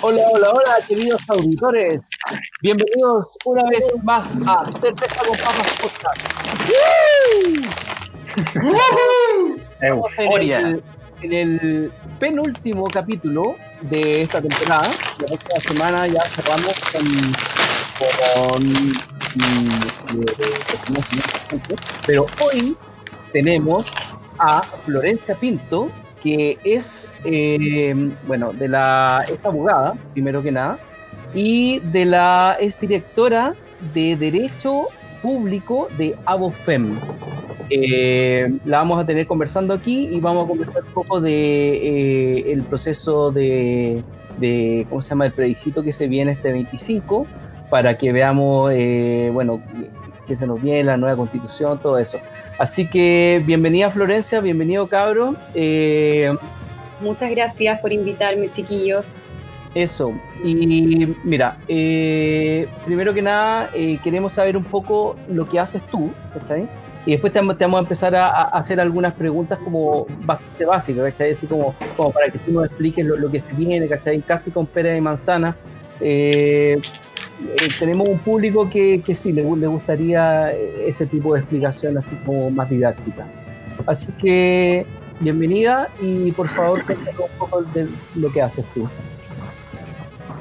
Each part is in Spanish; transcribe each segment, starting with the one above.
Hola, hola, hola, queridos auditores. Bienvenidos una vez más a Cerveza con Papas Podcast. Euforia. En el, en el penúltimo capítulo de esta temporada. La próxima semana ya cerramos con. con mm, eh, pero hoy tenemos a Florencia Pinto, que es, eh, bueno, de la, es abogada, primero que nada, y de la, es directora de Derecho Público de Abofem. Eh, la vamos a tener conversando aquí y vamos a conversar un poco de eh, el proceso de, de, ¿cómo se llama?, el plebiscito que se viene este 25, para que veamos, bueno, que se nos viene la nueva constitución, todo eso. Así que bienvenida Florencia, bienvenido cabro. Eh, Muchas gracias por invitarme, chiquillos. eso, y mira, eh, primero que nada eh, queremos saber un poco lo que haces tú, ¿cachai? Y después te, vamos- te vamos a empezar a, a hacer algunas preguntas como bastante básicas, ¿cachai? Así como, como para que tú nos expliques lo, lo que se viene, ¿cachai? Casi con pera y manzana. Eh, eh, tenemos un público que, que sí, le, gu- le gustaría ese tipo de explicación así como más didáctica. Así que, bienvenida y por favor cuéntanos un poco de lo que haces tú.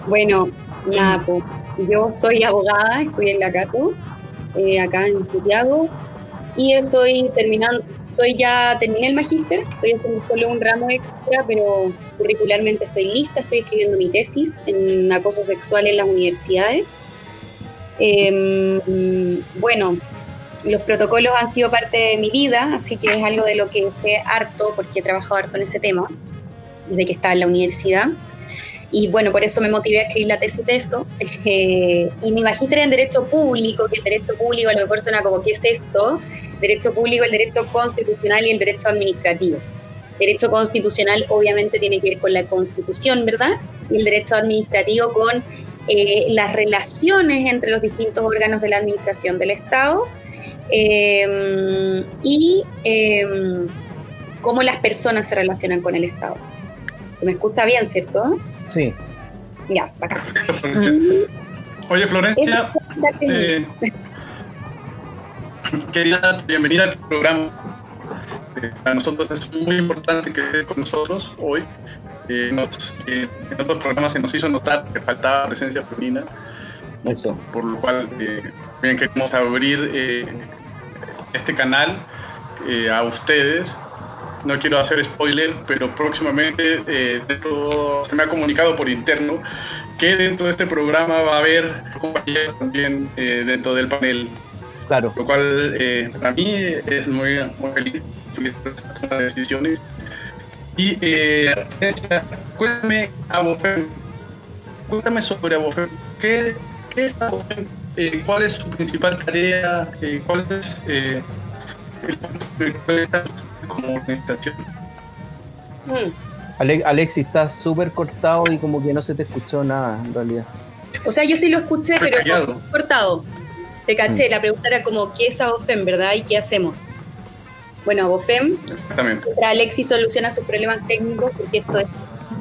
Bueno, nada, pues, yo soy abogada, estoy en la CATU, eh, acá en Santiago, y estoy terminando, soy ya, terminé el magíster, estoy haciendo solo un ramo extra, pero curricularmente estoy lista, estoy escribiendo mi tesis en acoso sexual en las universidades. Em, bueno, los protocolos han sido parte de mi vida, así que es algo de lo que sé harto, porque he trabajado harto en ese tema, desde que estaba en la universidad. Y bueno, por eso me motivé a escribir la tesis de eso. Eh, y mi magíster en Derecho Público, que el Derecho Público a lo mejor suena como, ¿qué es esto? Derecho Público, el Derecho Constitucional y el Derecho Administrativo. Derecho Constitucional obviamente tiene que ver con la Constitución, ¿verdad? Y el Derecho Administrativo con eh, las relaciones entre los distintos órganos de la Administración del Estado eh, y cómo las personas se relacionan con el Estado. ¿Se me escucha bien, cierto? Sí. Ya, bacán. Florencia. Oye, Florencia, eh, quería darte bienvenida al programa. Eh, para nosotros es muy importante que estés con nosotros hoy. Eh, nos- eh, en otros programas se nos hizo notar que faltaba presencia femenina, Eso. por lo cual eh, bien queremos abrir eh, este canal eh, a ustedes. No quiero hacer spoiler, pero próximamente eh, dentro- se me ha comunicado por interno que dentro de este programa va a haber compañeras también eh, dentro del panel, Claro. lo cual eh, para mí es muy, muy feliz, feliz por decisiones. Y eh, cuéntame, Abofem, cuéntame sobre Abofem. ¿Qué, qué es Abofem? ¿Cuál es su principal tarea? ¿Cuál es el como organización? Mm. Ale- Alexis, estás súper cortado y como que no se te escuchó nada en realidad. O sea, yo sí lo escuché, Estoy pero callado. cortado. Te caché, la pregunta era como, ¿qué es Abofem, verdad? ¿Y qué hacemos? Bueno, Abofem, Alexis soluciona sus problemas técnicos, porque esto es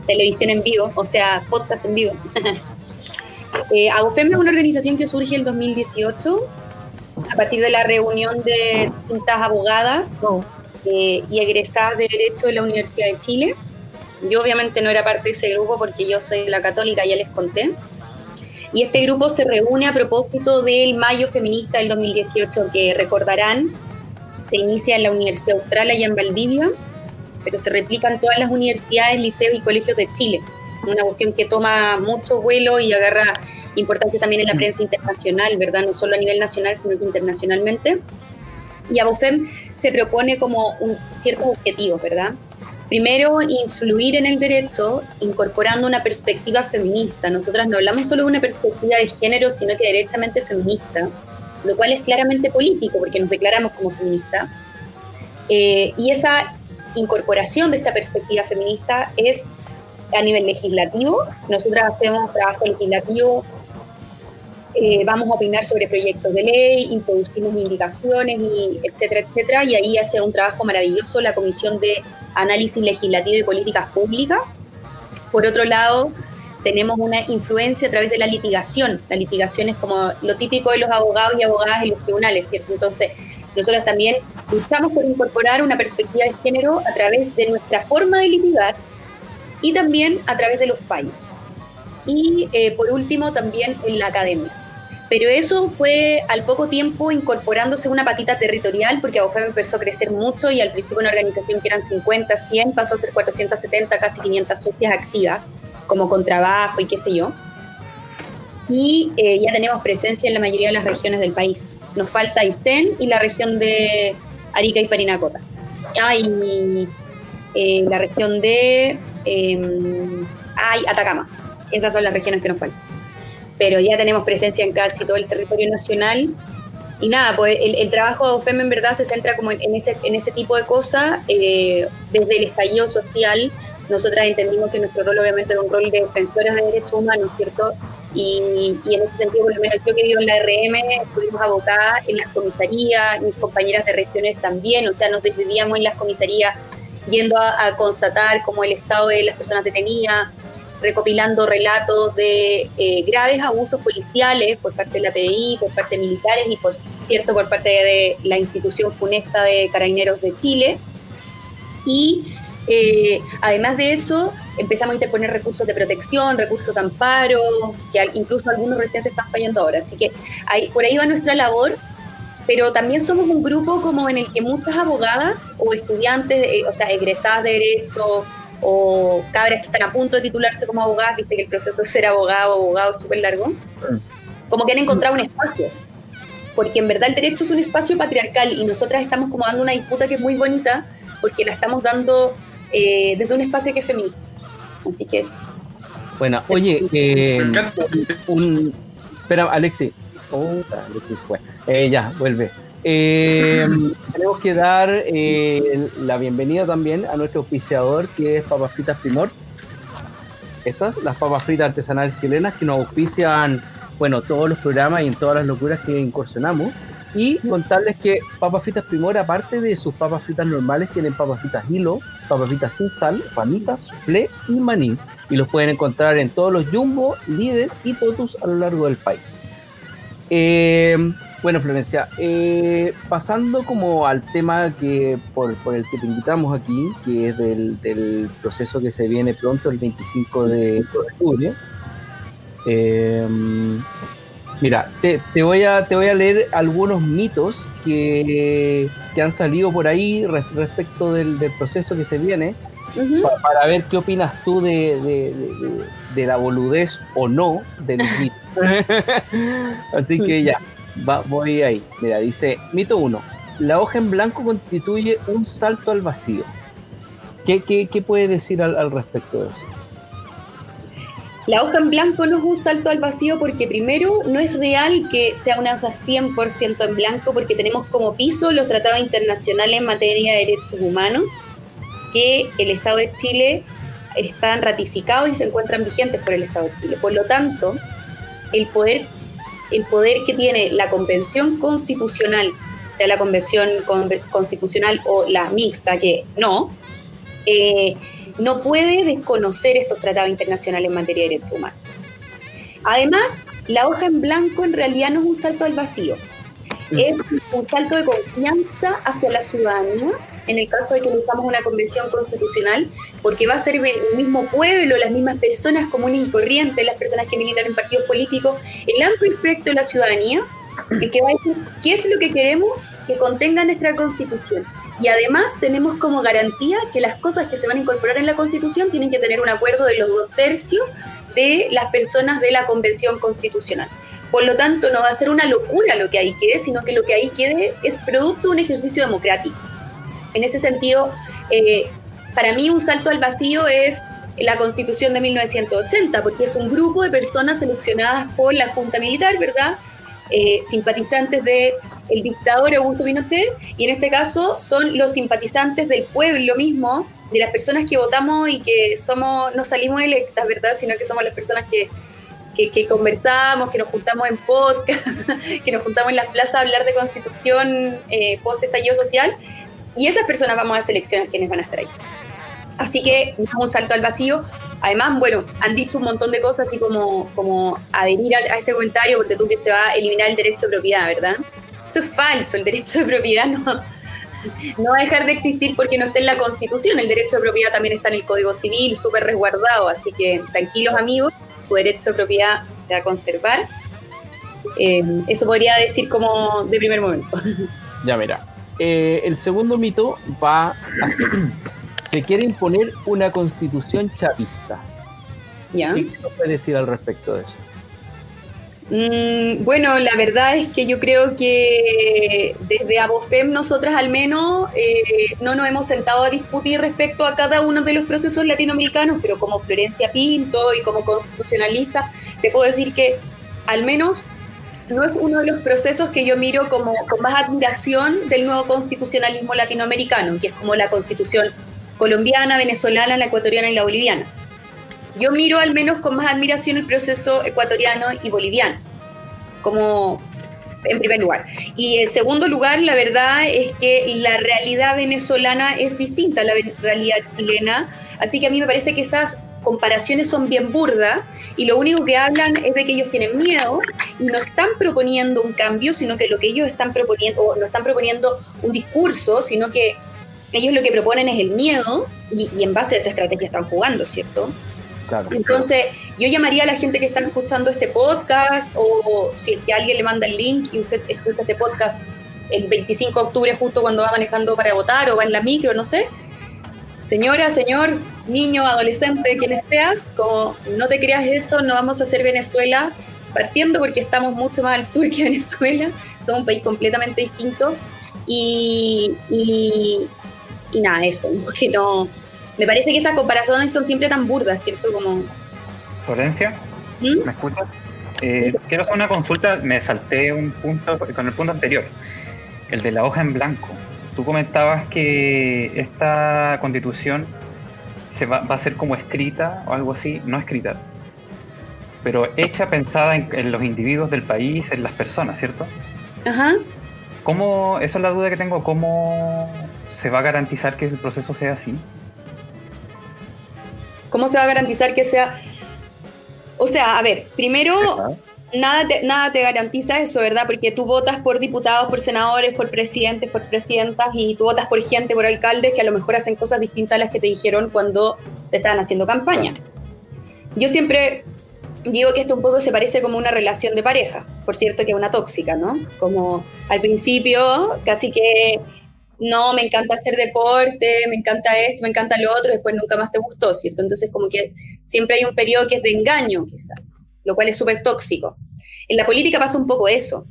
televisión en vivo, o sea, podcast en vivo. eh, Abofem es una organización que surge en el 2018 a partir de la reunión de distintas abogadas eh, y egresadas de Derecho de la Universidad de Chile. Yo obviamente no era parte de ese grupo porque yo soy la católica, ya les conté. Y este grupo se reúne a propósito del Mayo Feminista del 2018, que recordarán, se inicia en la Universidad Austral, allá en Valdivia, pero se replica en todas las universidades, liceos y colegios de Chile. Una cuestión que toma mucho vuelo y agarra importancia también en la prensa internacional, ¿verdad? No solo a nivel nacional, sino que internacionalmente. Y Abofem se propone como un, ciertos objetivos, ¿verdad? Primero, influir en el derecho incorporando una perspectiva feminista. Nosotras no hablamos solo de una perspectiva de género, sino que derechamente feminista, lo cual es claramente político porque nos declaramos como feministas. Eh, y esa incorporación de esta perspectiva feminista es a nivel legislativo. Nosotras hacemos trabajo legislativo, eh, vamos a opinar sobre proyectos de ley, introducimos indicaciones, y etcétera, etcétera. Y ahí hace un trabajo maravilloso la Comisión de Análisis Legislativo y Políticas Públicas. Por otro lado, tenemos una influencia a través de la litigación. La litigación es como lo típico de los abogados y abogadas en los tribunales, ¿cierto? Entonces, nosotros también luchamos por incorporar una perspectiva de género a través de nuestra forma de litigar y también a través de los fallos. Y eh, por último, también en la academia. Pero eso fue al poco tiempo incorporándose una patita territorial, porque AOFEM empezó a crecer mucho y al principio una organización que eran 50, 100, pasó a ser 470, casi 500 socias activas, como con trabajo y qué sé yo. Y eh, ya tenemos presencia en la mayoría de las regiones del país. Nos falta Aysén y la región de Arica y Parinacota. Hay eh, la región de eh, Atacama. Esas son las regiones que nos faltan pero ya tenemos presencia en casi todo el territorio nacional. Y nada, pues el, trabajo de OFEM en verdad se centra como en, ese, en ese tipo de cosas. Eh, desde el estallido social, nosotras entendimos que nuestro rol obviamente era un rol de defensoras de derechos humanos, ¿cierto? Y, y, en ese sentido, por lo menos yo que vivo en la RM, estuvimos abocadas en las comisarías, mis compañeras de regiones también, o sea, nos desvivíamos en las comisarías yendo a, a constatar cómo el estado de las personas detenidas, recopilando relatos de eh, graves abusos policiales por parte de la PDI, por parte de militares y por cierto por parte de la institución funesta de Carabineros de Chile. Y eh, además de eso, empezamos a interponer recursos de protección, recursos de amparo, que incluso algunos recién se están fallando ahora. Así que ahí, por ahí va nuestra labor, pero también somos un grupo como en el que muchas abogadas o estudiantes, eh, o sea, egresadas de Derecho, o cabras que están a punto de titularse como abogadas, viste que el proceso de ser abogado o abogado es súper largo, como que han encontrado un espacio. Porque en verdad el derecho es un espacio patriarcal y nosotras estamos como dando una disputa que es muy bonita porque la estamos dando eh, desde un espacio que es feminista. Así que eso. Bueno, oye, eh, un, espera, Alexi. Oh, Alexi fue. Eh, ya, vuelve. Eh, tenemos que dar eh, la bienvenida también a nuestro auspiciador que es Papas Fritas Primor. Estas, las papas fritas artesanales chilenas que nos auspician, bueno, todos los programas y en todas las locuras que incursionamos. Y contarles que Papas Fritas Primor, aparte de sus papas fritas normales, tienen papas fritas hilo, papas fritas sin sal, panitas, soufflé y maní. Y los pueden encontrar en todos los Jumbo, Líder y Totus a lo largo del país. Eh, bueno, Florencia, eh, pasando como al tema que por, el que te invitamos aquí, que es del, proceso que se viene pronto, el 25 de octubre. Eh, mira, te, voy a, te voy a leer algunos mitos que, han salido por ahí respecto del, proceso que se viene, para, ver qué opinas tú de, la boludez o no del mito. Así que ya voy ahí. Mira, dice, mito 1. La hoja en blanco constituye un salto al vacío. ¿Qué, qué, puede decir al, respecto de eso? La hoja en blanco no es un salto al vacío porque primero no es real que sea una hoja 100% en blanco porque tenemos como piso los tratados internacionales en materia de derechos humanos que el Estado de Chile están ratificados y se encuentran vigentes por el Estado de Chile. Por lo tanto, el poder el poder que tiene la convención constitucional, sea la convención constitucional o la mixta, que no, eh, no puede desconocer estos tratados internacionales en materia de derechos humanos. Además, la hoja en blanco en realidad no es un salto al vacío, es un salto de confianza hacia la ciudadanía en el caso de que necesitamos una convención constitucional, porque va a ser el mismo pueblo, las mismas personas comunes y corrientes, las personas que militan en partidos políticos, el amplio espectro de la ciudadanía, el que va a decir qué es lo que queremos que contenga nuestra constitución. Y además tenemos como garantía que las cosas que se van a incorporar en la constitución tienen que tener un acuerdo de los dos tercios de las personas de la convención constitucional. Por lo tanto, no va a ser una locura lo que ahí quede, sino que lo que ahí quede es producto de un ejercicio democrático. En ese sentido, eh, para mí un salto al vacío es la constitución de 1980, porque es un grupo de personas seleccionadas por la Junta Militar, ¿verdad? Eh, simpatizantes del el dictador Augusto Pinochet, y en este caso son los simpatizantes del pueblo mismo, de las personas que votamos y que somos, no salimos electas, ¿verdad? Sino que somos las personas que, que, conversamos, que nos juntamos en podcast, que nos juntamos en las plazas a hablar de constitución eh, post-estallido social, y esas personas vamos a seleccionar quienes van a estar ahí. Así que un salto al vacío. Además, bueno, han dicho un montón de cosas así como, como adherir a, a, este comentario porque tú que se va a eliminar el derecho de propiedad, ¿verdad? Eso es falso, el derecho de propiedad no, no va a dejar de existir porque no está en la Constitución. El derecho de propiedad también está en el Código Civil, súper resguardado, así que tranquilos amigos, su derecho de propiedad se va a conservar. Eh, eso podría decir como de primer momento. Ya, mira. Eh, el segundo mito va así se quiere imponer una constitución chavista. ¿Ya? ¿Qué puede decir al respecto de eso? Mm, bueno, la verdad es que yo creo que desde Abofem nosotras al menos eh, no nos hemos sentado a discutir respecto a cada uno de los procesos latinoamericanos, pero como Florencia Pinto y como constitucionalista, te puedo decir que al menos no es uno de los procesos que yo miro como con más admiración del nuevo constitucionalismo latinoamericano, que es como la constitución colombiana, venezolana, la ecuatoriana y la boliviana. Yo miro al menos con más admiración el proceso ecuatoriano y boliviano, como en primer lugar. Y en segundo lugar, la verdad es que la realidad venezolana es distinta a la realidad chilena, así que a mí me parece que esas comparaciones son bien burdas y lo único que hablan es de que ellos tienen miedo y no están proponiendo un cambio, sino que lo que ellos están proponiendo, o no están proponiendo un discurso, sino que ellos lo que proponen es el miedo y, en base a esa estrategia están jugando, ¿cierto? Claro, Entonces, yo llamaría a la gente que está escuchando este podcast o si es que alguien le manda el link y usted escucha este podcast el 25 de octubre justo cuando va manejando para votar o va en la micro, no sé. Señora, señor, niño, adolescente, quienes seas, como no te creas eso, no vamos a hacer Venezuela partiendo porque estamos mucho más al sur que Venezuela, somos un país completamente distinto y, y nada, eso, que no... Me parece que esas comparaciones son siempre tan burdas, ¿cierto? Como... Florencia, ¿Mm? ¿me escuchas? Eh, quiero hacer una consulta, me salté un punto con el punto anterior, el de la hoja en blanco. Tú comentabas que esta constitución se va, va a ser como escrita o algo así, no escrita, pero hecha pensada en, en, los individuos del país, en las personas, ¿cierto? Ajá. ¿Cómo, eso es la duda que tengo, cómo ¿Se va a garantizar que el proceso sea así? ¿Cómo se va a garantizar que sea? O sea, a ver, primero, nada te, nada te garantiza eso, ¿verdad? Porque tú votas por diputados, por senadores, por presidentes, por presidentas, y tú votas por gente, por alcaldes que a lo mejor hacen cosas distintas a las que te dijeron cuando te estaban haciendo campaña. Yo siempre digo que esto un poco se parece como una relación de pareja, por cierto que es una tóxica, ¿no? Como al principio casi que no, me encanta hacer deporte, me encanta esto, me encanta lo otro, después nunca más te gustó, ¿cierto? Entonces como que siempre hay un periodo que es de engaño, quizá, lo cual es súper tóxico. En la política pasa un poco eso.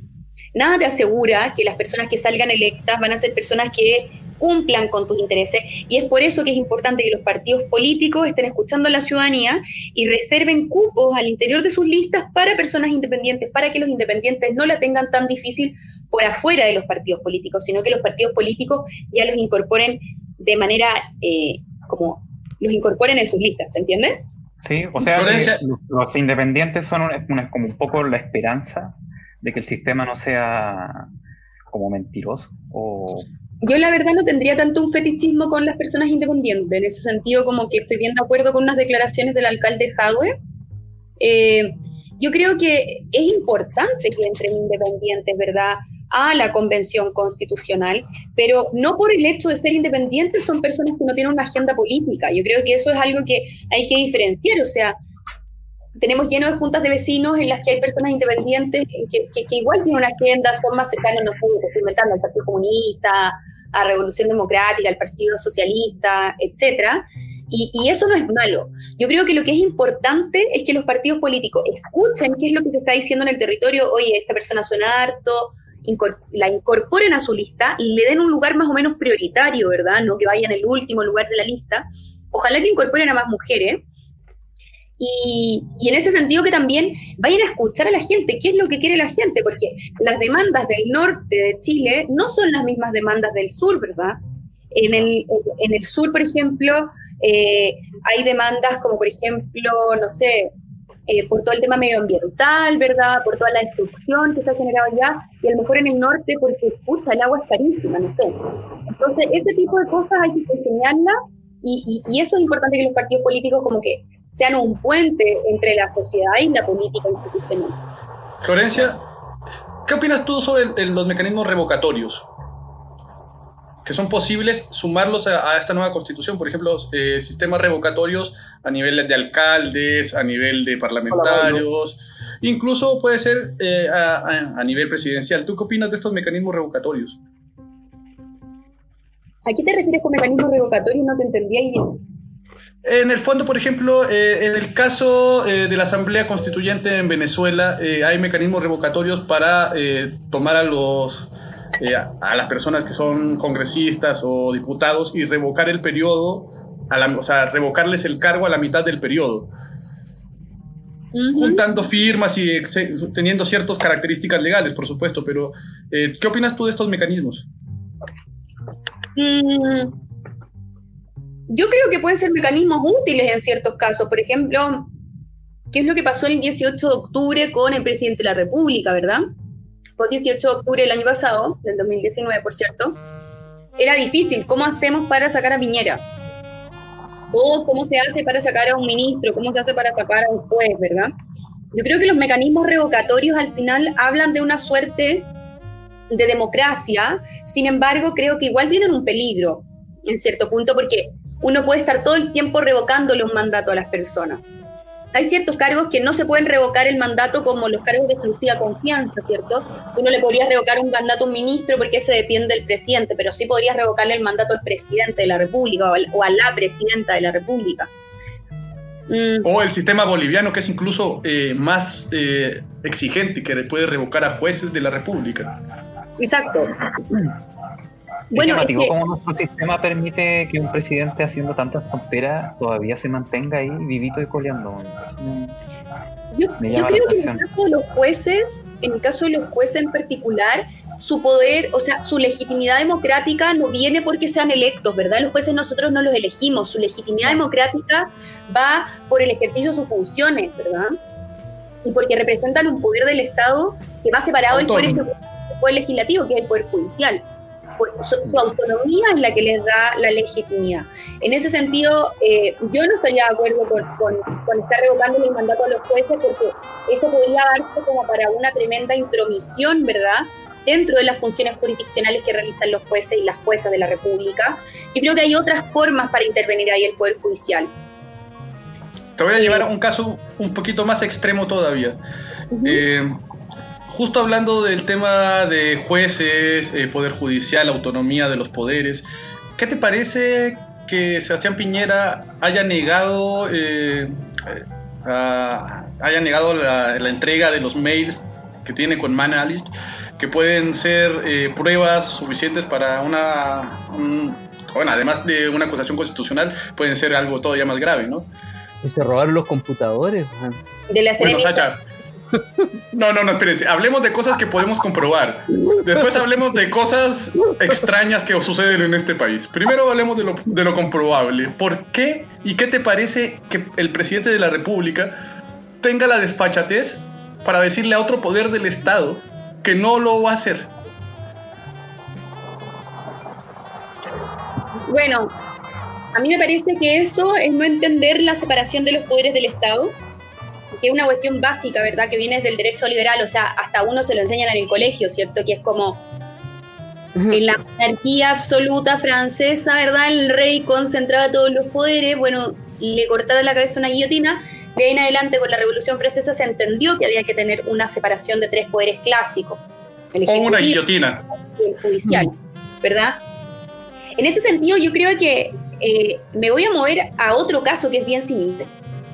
Nada te asegura que las personas que salgan electas van a ser personas que cumplan con tus intereses y es por eso que es importante que los partidos políticos estén escuchando a la ciudadanía y reserven cupos al interior de sus listas para personas independientes, para que los independientes no la tengan tan difícil por afuera de los partidos políticos, sino que los partidos políticos ya los incorporen de manera eh, como los incorporen en sus listas, ¿se entiende? Sí, o sea, los independientes son como un poco la esperanza de que el sistema no sea como mentiroso o yo la verdad no tendría tanto un fetichismo con las personas independientes, en ese sentido como que estoy bien de acuerdo con unas declaraciones del alcalde Jadwe. Eh, yo creo que es importante que entren independientes, ¿verdad? A la convención constitucional, pero no por el hecho de ser independientes son personas que no tienen una agenda política. Yo creo que eso es algo que hay que diferenciar, o sea, tenemos lleno de juntas de vecinos en las que hay personas independientes que, igual tienen una agenda, son más cercanos, no sé, estoy inventando al Partido Comunista, a Revolución Democrática, al Partido Socialista, etcétera. Y, y, eso no es malo. Yo creo que lo que es importante es que los partidos políticos escuchen qué es lo que se está diciendo en el territorio. Oye, esta persona suena harto, la incorporen a su lista y le den un lugar más o menos prioritario, ¿verdad? No que vaya en el último lugar de la lista. Ojalá que incorporen a más mujeres. Y, y, en ese sentido que también vayan a escuchar a la gente, qué es lo que quiere la gente, porque las demandas del norte de Chile no son las mismas demandas del sur, ¿verdad? En el, en el sur, por ejemplo, eh, hay demandas como, por ejemplo, no sé, eh, por todo el tema medioambiental, ¿verdad? Por toda la destrucción que se ha generado allá, y a lo mejor en el norte porque, el agua es carísima, no sé. Entonces, ese tipo de cosas hay que enseñarla y, y, eso es importante que los partidos políticos como que sean un puente entre la sociedad y la política institucional. Florencia, ¿qué opinas tú sobre los mecanismos revocatorios? Que son posibles sumarlos a, esta nueva constitución, por ejemplo, eh, sistemas revocatorios a nivel de alcaldes, a nivel de parlamentarios, incluso puede ser eh, a, nivel presidencial. ¿Tú qué opinas de estos mecanismos revocatorios? ¿A qué te refieres con mecanismos revocatorios? No te entendía bien. En el fondo, por ejemplo, eh, en el caso de la Asamblea Constituyente en Venezuela, hay mecanismos revocatorios para tomar a los eh, a, las personas que son congresistas o diputados y revocar el periodo, a la, o sea, revocarles el cargo a la mitad del periodo. Juntando firmas y teniendo ciertas características legales, por supuesto, pero eh, ¿qué opinas tú de estos mecanismos? Mm, yo creo que pueden ser mecanismos útiles en ciertos casos. Por ejemplo, ¿qué es lo que pasó el 18 de octubre con el presidente de la República, verdad? Fue 18 de octubre del año pasado, del 2019, por cierto, era difícil. ¿Cómo hacemos para sacar a Piñera? O cómo se hace para sacar a un ministro, cómo se hace para sacar a un juez, ¿verdad? Yo creo que los mecanismos revocatorios al final hablan de una suerte de democracia, sin embargo, creo que igual tienen un peligro en cierto punto porque uno puede estar todo el tiempo revocándole un mandato a las personas hay ciertos cargos que no se pueden revocar el mandato como los cargos de exclusiva confianza, ¿cierto? Uno le podría revocar un mandato a un ministro porque ese depende del presidente, pero sí podrías revocarle el mandato al presidente de la República o, a la presidenta de la República. Mm. O el sistema boliviano, que es incluso eh, más eh, exigente, que puede revocar a jueces de la República. Exacto. Bueno, es cómo nuestro sistema permite que un presidente haciendo tantas tonteras todavía se mantenga ahí vivito y coleando. yo, creo que en el caso de los jueces, en el caso de los jueces en particular, su poder, o sea, su legitimidad democrática no viene porque sean electos, ¿verdad? Los jueces nosotros no los elegimos, su legitimidad democrática va por el ejercicio de sus funciones, ¿verdad? Y porque representan un poder del Estado que va separado del poder, del poder legislativo, que es el poder judicial su, autonomía es la que les da la legitimidad. En ese sentido, eh, yo no estaría de acuerdo con, con, estar revocando el mandato a los jueces porque eso podría darse como para una tremenda intromisión, ¿verdad? dentro de las funciones jurisdiccionales que realizan los jueces y las juezas de la República. Yo creo que hay otras formas para intervenir ahí el Poder Judicial. Te voy a llevar a un caso un poquito más extremo todavía justo hablando del tema de jueces, eh, poder judicial, autonomía de los poderes, ¿qué te parece que Sebastián Piñera haya negado, eh, haya negado la, entrega de los mails que tiene con Manalic, que pueden ser eh, pruebas suficientes para una, bueno, además de una acusación constitucional, pueden ser algo todavía más grave, ¿no? Y se robaron los computadores. De la bueno, no, no, no, espérense. Hablemos de cosas que podemos comprobar. Después hablemos de cosas extrañas que suceden en este país. Primero hablemos de lo, de lo comprobable. ¿Por qué y qué te parece que el presidente de la República tenga la desfachatez para decirle a otro poder del Estado que no lo va a hacer? Bueno, a mí me parece que eso es no entender la separación de los poderes del Estado que es una cuestión básica, ¿verdad? Que viene del derecho liberal, o sea, hasta uno se lo enseñan en el colegio, ¿cierto? Que es como en la monarquía absoluta francesa, ¿verdad? El rey concentraba todos los poderes, bueno, le cortaron la cabeza una guillotina. De ahí en adelante, con la Revolución Francesa, se entendió que había que tener una separación de tres poderes clásicos. El o una guillotina. Y el judicial, ¿verdad? En ese sentido, yo creo que eh, me voy a mover a otro caso que es bien similar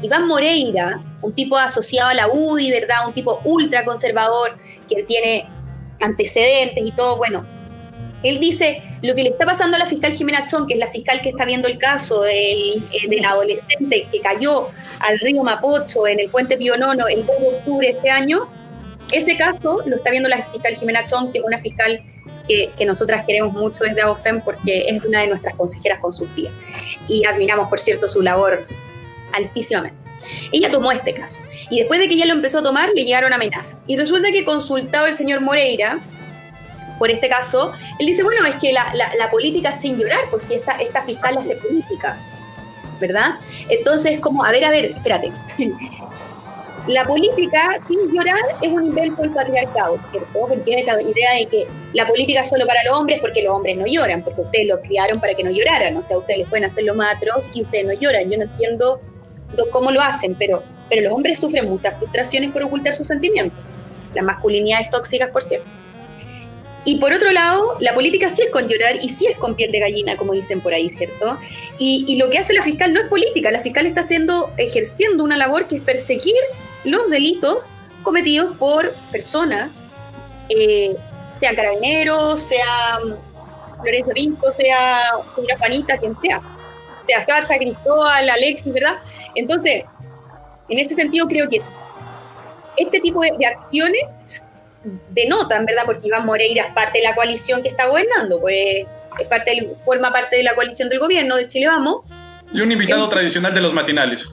Iván Moreira, un tipo asociado a la UDI, ¿verdad? Un tipo ultra conservador que tiene antecedentes y todo, bueno, él dice, lo que le está pasando a la fiscal Jimena Chón, que es la fiscal que está viendo el caso del, eh, del adolescente que cayó al río Mapocho en el puente Pío Nono el 2 de octubre de este año, ese caso lo está viendo la fiscal Jimena Chón, que es una fiscal que, que, nosotras queremos mucho desde AOFEM porque es una de nuestras consejeras consultivas. Y admiramos, por cierto, su labor altísimamente. Ella tomó este caso. Y después de que ella lo empezó a tomar, le llegaron amenazas. Y resulta que consultado el señor Moreira, por este caso, él dice, bueno, es que la, política sin llorar, pues si esta, esta fiscal hace política, ¿verdad? Entonces, como, a ver, a ver, espérate. la política sin llorar es un invento del patriarcado, ¿cierto? Porque esta idea de que la política es solo para los hombres porque los hombres no lloran, porque ustedes los criaron para que no lloraran, o sea, ustedes les pueden hacer los matros y ustedes no lloran. Yo no entiendo cómo lo hacen, pero, pero los hombres sufren muchas frustraciones por ocultar sus sentimientos. Las masculinidades tóxicas, por cierto. Y por otro lado, la política sí es con llorar y sí es con piel de gallina, como dicen por ahí, ¿cierto? Y, y lo que hace la fiscal no es política, la fiscal está haciendo, ejerciendo una labor que es perseguir los delitos cometidos por personas, eh, sean carabineros, sea Florencio Vinco, sea señora Juanita, quien sea, sea Sacha, Cristóbal, Alexis, ¿verdad? Entonces, en ese sentido creo que eso. Este tipo de, de acciones denotan, ¿verdad? Porque Iván Moreira es parte de la coalición que está gobernando, pues es parte del, forma parte de la coalición del gobierno de Chile Vamos. Y un invitado tradicional de los matinales.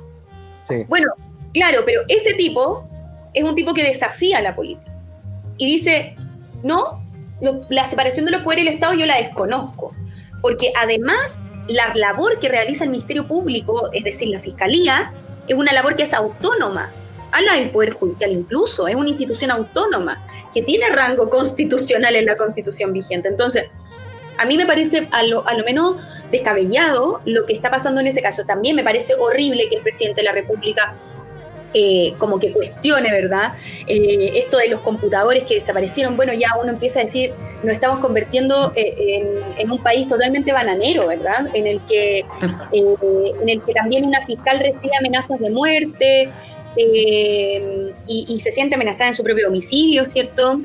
Sí. Bueno, claro, pero ese tipo es un tipo que desafía la política. Y dice, no, lo, la separación de los poderes del Estado yo la desconozco. Porque además la labor que realiza el Ministerio Público, es decir, la Fiscalía, es una labor que es autónoma a la del Poder Judicial incluso, es una institución autónoma que tiene rango constitucional en la constitución vigente. Entonces, a mí me parece a lo, a lo, menos descabellado lo que está pasando en ese caso. También me parece horrible que el presidente de la República eh, como que cuestione, ¿verdad? Eh, esto de los computadores que desaparecieron, bueno, ya uno empieza a decir, nos estamos convirtiendo eh, en, en, un país totalmente bananero, ¿verdad? En el que, en el que también una fiscal recibe amenazas de muerte, eh, y, y, se siente amenazada en su propio domicilio, ¿cierto?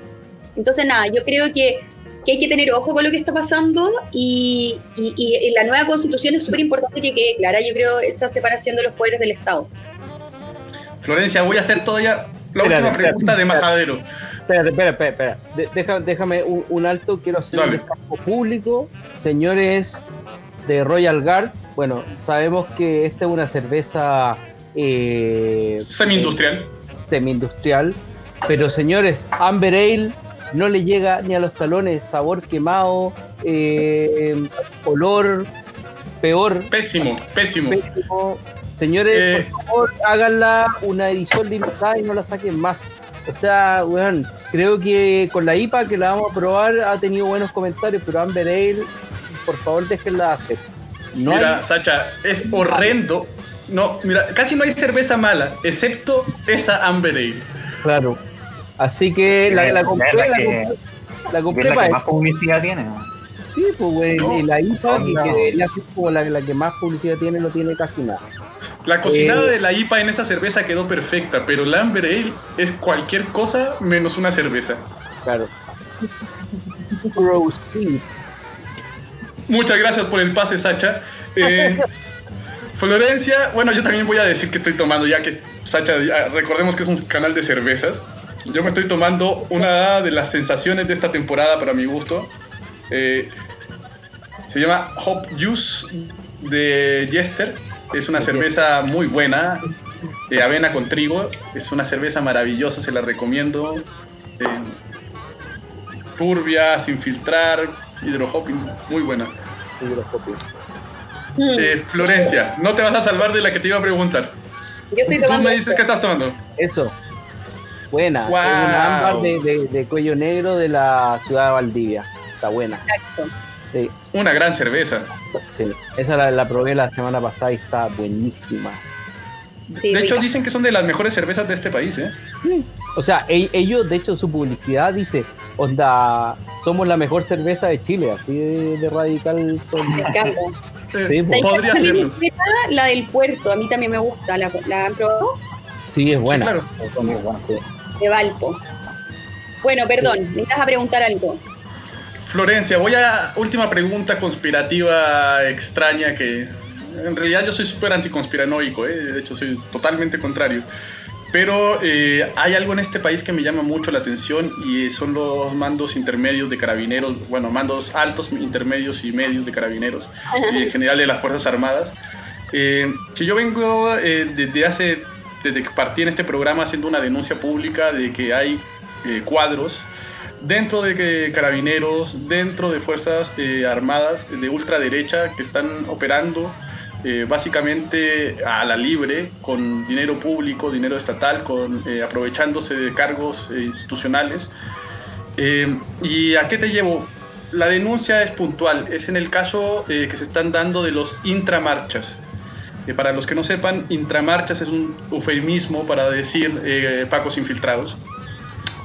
Entonces, nada, yo creo que, que hay que tener ojo con lo que está pasando y, y, y la nueva constitución es súper importante que quede clara, yo creo, esa separación de los poderes del Estado. Florencia, voy a hacer todavía la espérate, última pregunta espérate, de Majadero. Espérate, espera, espera, espera. De, deja, déjame un, un, alto, quiero hacer Dale. un descargo público. Señores de Royal Guard, bueno, sabemos que esta es una cerveza eh, semi-industrial. Eh, semi-industrial. Pero señores, Amber Ale no le llega ni a los talones, sabor quemado, eh, olor peor. Pésimo, pésimo. pésimo. Señores, eh, por favor, háganla una edición limitada y no la saquen más. O sea, weón, creo que con la IPA que la vamos a probar ha tenido buenos comentarios, pero Amber Ale, por favor, déjenla hacer. No Mira, hay... Sacha, es horrendo no, mira, casi no hay cerveza mala, excepto esa Amber Ale. Claro. Así que la, la compré, la, la, que, la compré la que más publicidad tiene. Sí, pues güey, no, y la IPA, no, que, que es como la, la, que más publicidad tiene, no tiene casi nada. La cocinada eh, de la IPA en esa cerveza quedó perfecta, pero la Amber Ale es cualquier cosa menos una cerveza. Claro. Muchas gracias por el pase, Sacha. Eh, Florencia, bueno, yo también voy a decir que estoy tomando, ya que Sacha, ya, recordemos que es un canal de cervezas. Yo me estoy tomando una de las sensaciones de esta temporada para mi gusto. Eh, se llama Hop Juice de Jester. Es una cerveza muy buena, de avena con trigo. Es una cerveza maravillosa, se la recomiendo. Eh, turbia, sin filtrar, hidrohopping, muy buena. Hidrohopping. Eh, Florencia, no te vas a salvar de la que te iba a preguntar. Yo estoy tomando. Tú me dices qué estás tomando. Eso. Buena. Wow. Es una ámbar de, de, de, cuello negro de la ciudad de Valdivia. Está buena. Exacto. Sí. Una gran cerveza. Sí. Esa la, la, probé la semana pasada y está buenísima. Sí, de hecho, rica. dicen que son de las mejores cervezas de este país, ¿eh? Sí. O sea, ellos, de hecho, su publicidad dice, onda, somos la mejor cerveza de Chile, así de, de radical son. Me encanta. Sí, pues, podría serlo. La del puerto, a mí también me gusta. ¿La, la han probado? Sí, es buena. Sí, claro. Es buena sí. De Valpo. Bueno, perdón, me ibas a preguntar algo. Florencia, voy a última pregunta conspirativa extraña que en realidad yo soy súper anticonspiranoico, ¿eh? de hecho soy totalmente contrario. Pero eh, hay algo en este país que me llama mucho la atención y son los mandos intermedios de carabineros, bueno, mandos altos, intermedios y medios de carabineros, en eh, general de las Fuerzas Armadas. que yo vengo desde hace, desde que partí en este programa haciendo una denuncia pública de que hay cuadros dentro de carabineros, dentro de Fuerzas Armadas de ultraderecha que están operando eh, básicamente a la libre, con dinero público, dinero estatal, con, eh, aprovechándose de cargos eh, institucionales. ¿Y a qué te llevo? La denuncia es puntual, es en el caso que se están dando de los intramarchas. para los que no sepan, intramarchas es un eufemismo para decir pacos infiltrados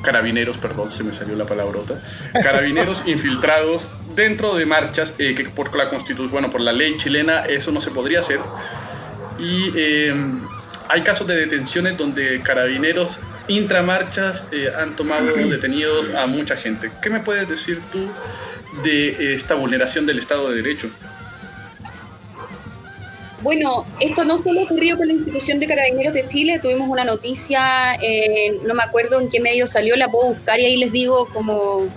carabineros, perdón, se me salió la palabrota, carabineros infiltrados dentro de marchas eh, que por la constitución, bueno, por la ley chilena eso no se podría hacer. Y eh, hay casos de detenciones donde carabineros intramarchas eh, han tomado detenidos a mucha gente. ¿Qué me puedes decir tú de esta vulneración del Estado de Derecho? Bueno, esto no solo ocurrió con la institución de Carabineros de Chile, tuvimos una noticia, no me acuerdo en qué medio salió, la puedo buscar y ahí les digo como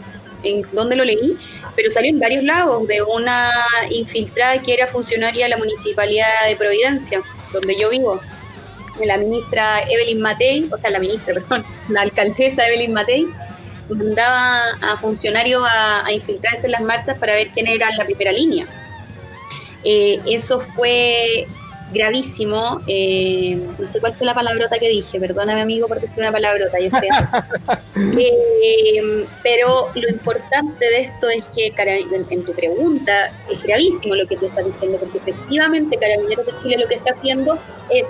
en dónde lo leí, pero salió en varios lados, de una infiltrada que era funcionaria de la Municipalidad de Providencia, donde yo vivo. La ministra Evelyn Matei, o sea, la ministra, perdón, la alcaldesa Evelyn Matei, mandaba a funcionarios a, infiltrarse en las marchas para ver quién era la primera línea. Eh, eso fue gravísimo. Eh, no sé cuál fue la palabrota que dije, perdóname amigo por decir una palabrota, yo sé. Eh, pero lo importante de esto es que en, tu pregunta es gravísimo lo que tú estás diciendo, porque efectivamente Carabineros de Chile lo que está haciendo es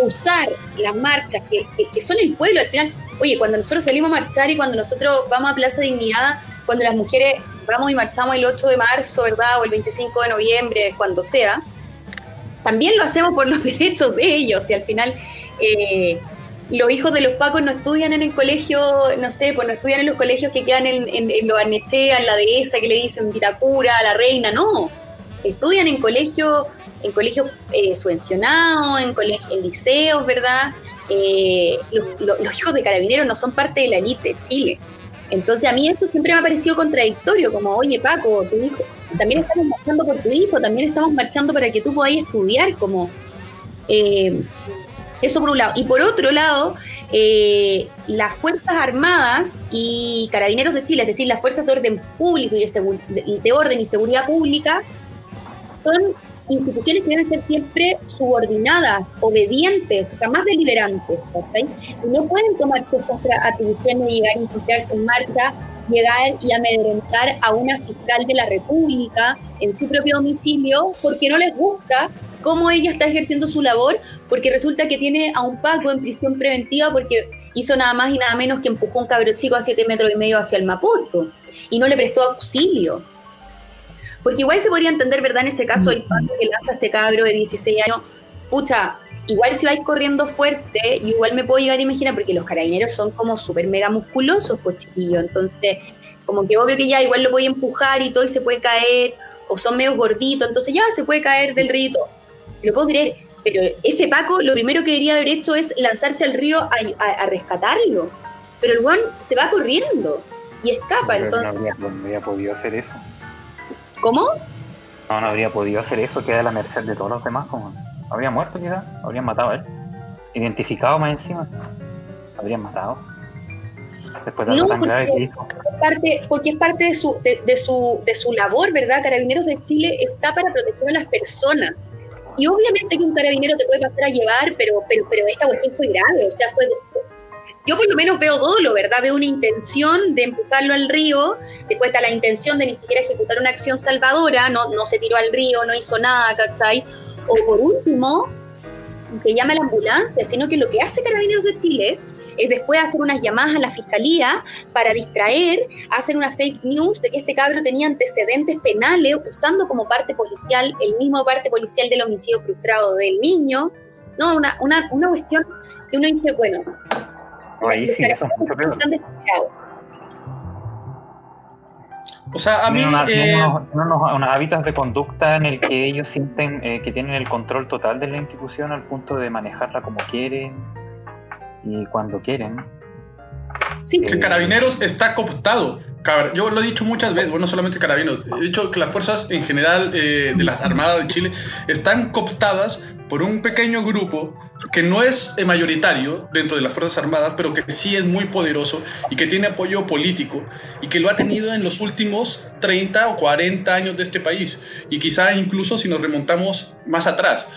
usar las marchas que, que son el pueblo al final. Oye, cuando nosotros salimos a marchar y cuando nosotros vamos a Plaza Dignidad, cuando las mujeres vamos y marchamos el 8 de marzo, ¿verdad? O el 25 de noviembre, cuando sea, también lo hacemos por los derechos de ellos y al final eh, los hijos de los pacos no estudian en el colegio, no sé, pues no estudian en los colegios que quedan en, en, en los Arnechea, en la dehesa, que le dicen Vitacura, La Reina, no. Estudian en colegios en colegios eh, subvencionados, en, en liceos, ¿verdad? Eh, los, los, hijos de carabineros no son parte de la élite de Chile. Entonces a mí eso siempre me ha parecido contradictorio, como, oye Paco, tu hijo, también estamos marchando por tu hijo, también estamos marchando para que tú podáis estudiar, como... Eh, eso por un lado. Y por otro lado, eh, las Fuerzas Armadas y Carabineros de Chile, es decir, las Fuerzas de Orden Público y de, de Orden y Seguridad Pública, son instituciones que deben ser siempre subordinadas, obedientes, jamás deliberantes, Y no pueden tomar ciertas atribuciones y llegar a infiltrarse en marcha, llegar y amedrentar a una fiscal de la República en su propio domicilio porque no les gusta cómo ella está ejerciendo su labor, porque resulta que tiene a un Paco en prisión preventiva porque hizo nada más y nada menos que empujó a un cabro chico a siete metros y medio hacia el Mapocho y no le prestó auxilio. Porque igual se podría entender, ¿verdad? En ese caso, el paso que lanza este cabro de 16 años, pucha, igual si vais corriendo fuerte, igual me puedo llegar a imaginar, porque los carabineros son como súper mega musculosos, pues chiquillo. Entonces, como que obvio que ya igual lo voy a empujar y todo y se puede caer, o son medio gorditos, entonces ya se puede caer del río Lo puedo creer, pero ese Paco lo primero que debería haber hecho es lanzarse al río a, rescatarlo. Pero el guan se va corriendo y escapa, entonces. No habría podido hacer eso. ¿Cómo? No, no habría podido hacer eso, queda a la merced de todos los demás. Como, habría muerto quizás, habrían matado a él. Identificado más encima, habrían matado. Después de no, tan grave que hizo. Parte, porque es parte de su, de, su, de su labor, ¿verdad? Carabineros de Chile está para proteger a las personas. Y obviamente que un carabinero te puede pasar a llevar, pero, pero, pero esta cuestión fue grave, o sea, fue, yo por lo menos veo dolo, ¿verdad? Veo una intención de empujarlo al río, después está la intención de ni siquiera ejecutar una acción salvadora, no, no se tiró al río, no hizo nada, ¿cachai? O por último, que llame a la ambulancia, sino que lo que hace Carabineros de Chile es después hacer unas llamadas a la fiscalía para distraer, hacer una fake news de que este cabro tenía antecedentes penales usando como parte policial el mismo parte policial del homicidio frustrado del niño. No, una, una, una cuestión que uno dice, bueno, ahí sí, eso es mucho peor. O sea, a mí... Tienen, eh, unos, hábitos de conducta en el que ellos sienten eh, que tienen el control total de la institución al punto de manejarla como quieren y cuando quieren. Sí. Eh, Carabineros está cooptado. Yo lo he dicho muchas veces, bueno, no solamente Carabineros, he dicho que las fuerzas en general de las Armadas de Chile están cooptadas por un pequeño grupo que no es mayoritario dentro de las Fuerzas Armadas, pero que sí es muy poderoso y que tiene apoyo político y que lo ha tenido en los últimos 30 o 40 años de este país. Y quizá incluso si nos remontamos más atrás,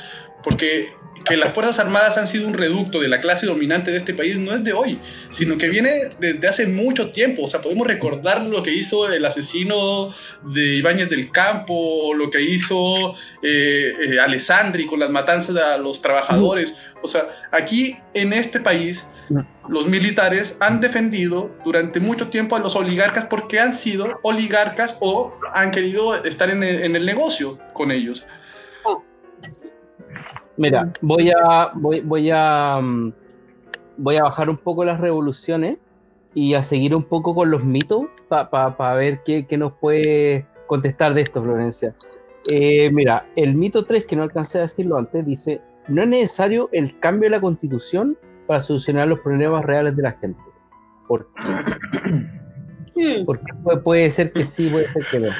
porque que las Fuerzas Armadas han sido un reducto de la clase dominante de este país no es de hoy, sino que viene desde hace mucho tiempo. O sea, podemos recordar lo que hizo el asesino de Ibáñez del Campo, o lo que hizo eh, eh, Alessandri con las matanzas a los trabajadores. O sea, aquí en este país, los militares han defendido durante mucho tiempo a los oligarcas porque han sido oligarcas o han querido estar en el, en el negocio con ellos. Mira, voy a, voy, voy a, mm, voy a bajar un poco las revoluciones y a seguir un poco con los mitos para ver qué, qué, nos puede contestar de esto, Florencia. Eh, mira, el mito 3, que no alcancé a decirlo antes, dice, no es necesario el cambio de la constitución para solucionar los problemas reales de la gente. ¿Por qué? Porque puede, ser que sí, puede ser que no.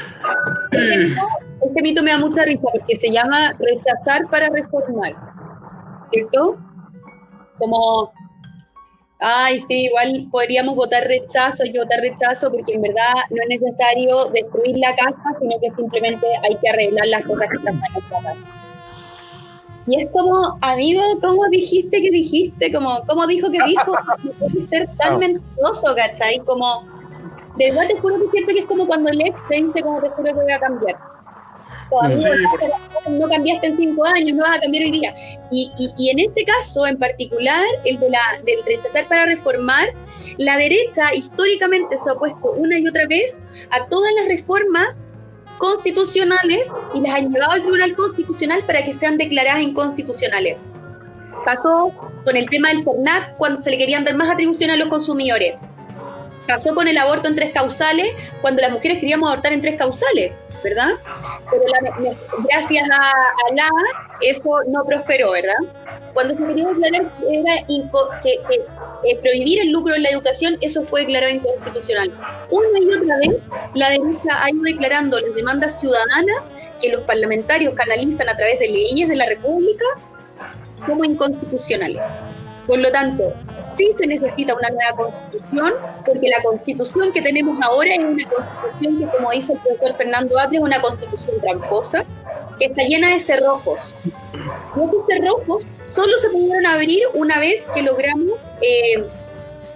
Este mito me da mucha risa porque se llama rechazar para reformar, ¿cierto? Como, ay, sí, igual podríamos votar rechazo, hay que votar rechazo porque en verdad no es necesario destruir la casa, sino que simplemente hay que arreglar las cosas que están mal Y es como, amigo, ¿cómo dijiste que dijiste? Como, ¿Cómo dijo que dijo? No puede ser tan mentoso, ¿cachai? Como, de verdad te juro que siento que es como cuando el ex te dice como te juro que voy a cambiar no cambiaste en cinco años, no vas a cambiar hoy día. Y, y, en este caso en particular, el de la, del rechazar para reformar, la derecha históricamente se ha opuesto una y otra vez a todas las reformas constitucionales y las han llevado al Tribunal Constitucional para que sean declaradas inconstitucionales. Pasó con el tema del CERNAC cuando se le querían dar más atribuciones a los consumidores. Pasó con el aborto en tres causales cuando las mujeres queríamos abortar en tres causales. ¿Verdad? Pero gracias a, la eso no prosperó, ¿verdad? Cuando se quería declarar era que, que prohibir el lucro en la educación, eso fue declarado inconstitucional. Una y otra vez, la derecha ha ido declarando las demandas ciudadanas que los parlamentarios canalizan a través de leyes de la República como inconstitucionales. Por lo tanto, sí se necesita una nueva constitución, porque la constitución que tenemos ahora es una constitución que, como dice el profesor Fernando Atre, es una constitución tramposa, que está llena de cerrojos. Y esos cerrojos solo se pudieron abrir una vez que logramos eh,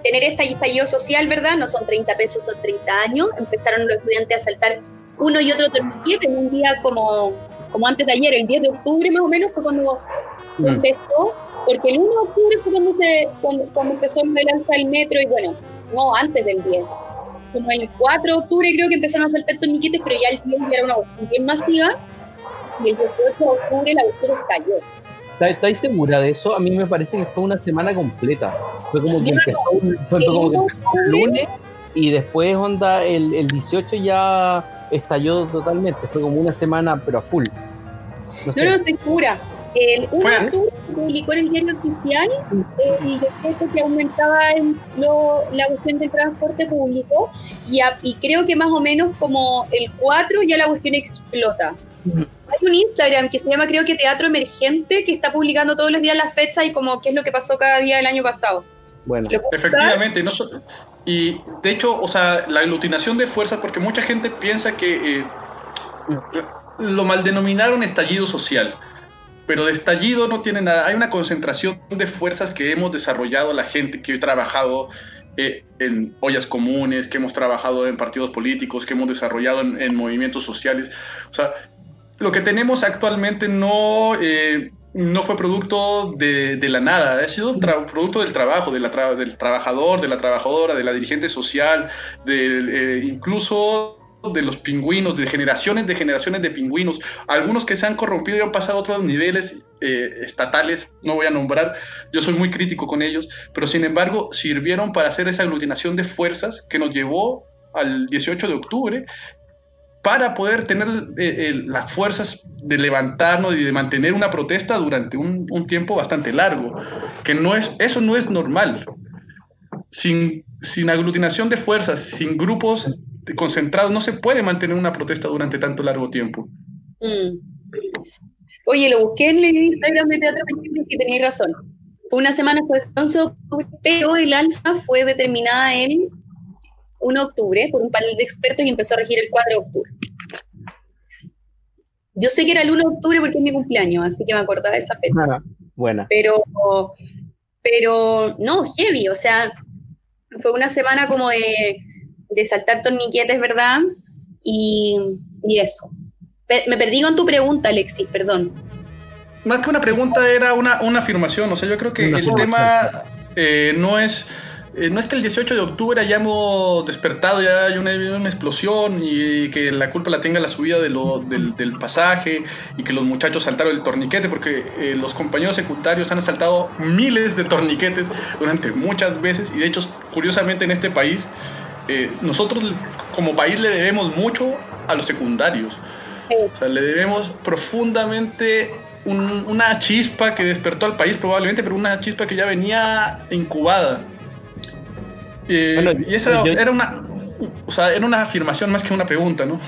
tener esta estallido social, ¿verdad? No son 30 pesos, son 30 años. Empezaron los estudiantes a saltar uno y otro torniquete en un día como, como antes de ayer, el 10 de octubre más o menos, fue cuando mm. empezó porque el 1 de octubre fue cuando, se, cuando, empezó el alza del metro y bueno, no antes del 10. Como el 4 de octubre creo que empezaron a saltar torniquetes, pero ya el 10 ya era una cuestión bien masiva. Y el 18 de octubre la cuestión estalló. ¿Estáis segura de eso? A mí me parece que fue una semana completa. Fue como que empezó, el lunes y después onda el, el 18 ya estalló totalmente. Fue como una semana pero a full. No, no, no estoy segura. El 1 de octubre publicó en el diario oficial el decreto que aumentaba la cuestión del transporte público y, y, creo que más o menos como el 4 ya la cuestión explota. Hay un Instagram que se llama creo que Teatro Emergente que está publicando todos los días las fechas y como qué es lo que pasó cada día del año pasado. Bueno, efectivamente, no y de hecho, o sea, la aglutinación de fuerzas, porque mucha gente piensa que eh, lo maldenominaron estallido social pero de estallido no tiene nada. Hay una concentración de fuerzas que hemos desarrollado la gente que ha trabajado eh, en ollas comunes, que hemos trabajado en partidos políticos, que hemos desarrollado en, movimientos sociales. O sea, lo que tenemos actualmente no, eh, no fue producto de, la nada, ha sido producto del trabajo, de la del trabajador, de la trabajadora, de la dirigente social, del, eh, incluso de los pingüinos, de generaciones de generaciones de pingüinos, algunos que se han corrompido y han pasado a otros niveles eh, estatales, no voy a nombrar, yo soy muy crítico con ellos, pero sin embargo sirvieron para hacer esa aglutinación de fuerzas que nos llevó al 18 de octubre para poder tener eh, las fuerzas de levantarnos y de mantener una protesta durante un, tiempo bastante largo, que no es, eso no es normal. Sin, sin aglutinación de fuerzas, sin grupos concentrados, no se puede mantener una protesta durante tanto largo tiempo. Mm. Oye, lo busqué en el Instagram de Teatro y si tenéis razón. Una semana después de pero el alza fue determinada en 1 de octubre por un panel de expertos y empezó a regir el 4 de octubre. Yo sé que era el 1 de octubre porque es mi cumpleaños, así que me acordaba de esa fecha. Ah, buena. Pero, pero no, heavy, o sea, fue una semana como de, de saltar torniquetes, ¿verdad? Y, y eso. me perdí con tu pregunta, Alexis, perdón. Más que una pregunta, era una, una afirmación. O sea, yo creo que el tema eh, no es eh, no es que el 18 de octubre hayamos despertado, ya hay una, explosión y que la culpa la tenga la subida de lo, del, pasaje y que los muchachos saltaron el torniquete, porque eh, los compañeros secundarios han saltado miles de torniquetes durante muchas veces y de hecho, curiosamente en este país, eh, nosotros como país le debemos mucho a los secundarios. O sea, le debemos profundamente una chispa que despertó al país probablemente, pero una chispa que ya venía incubada. Eh, y esa era una, o sea, era una afirmación más que una pregunta, ¿no?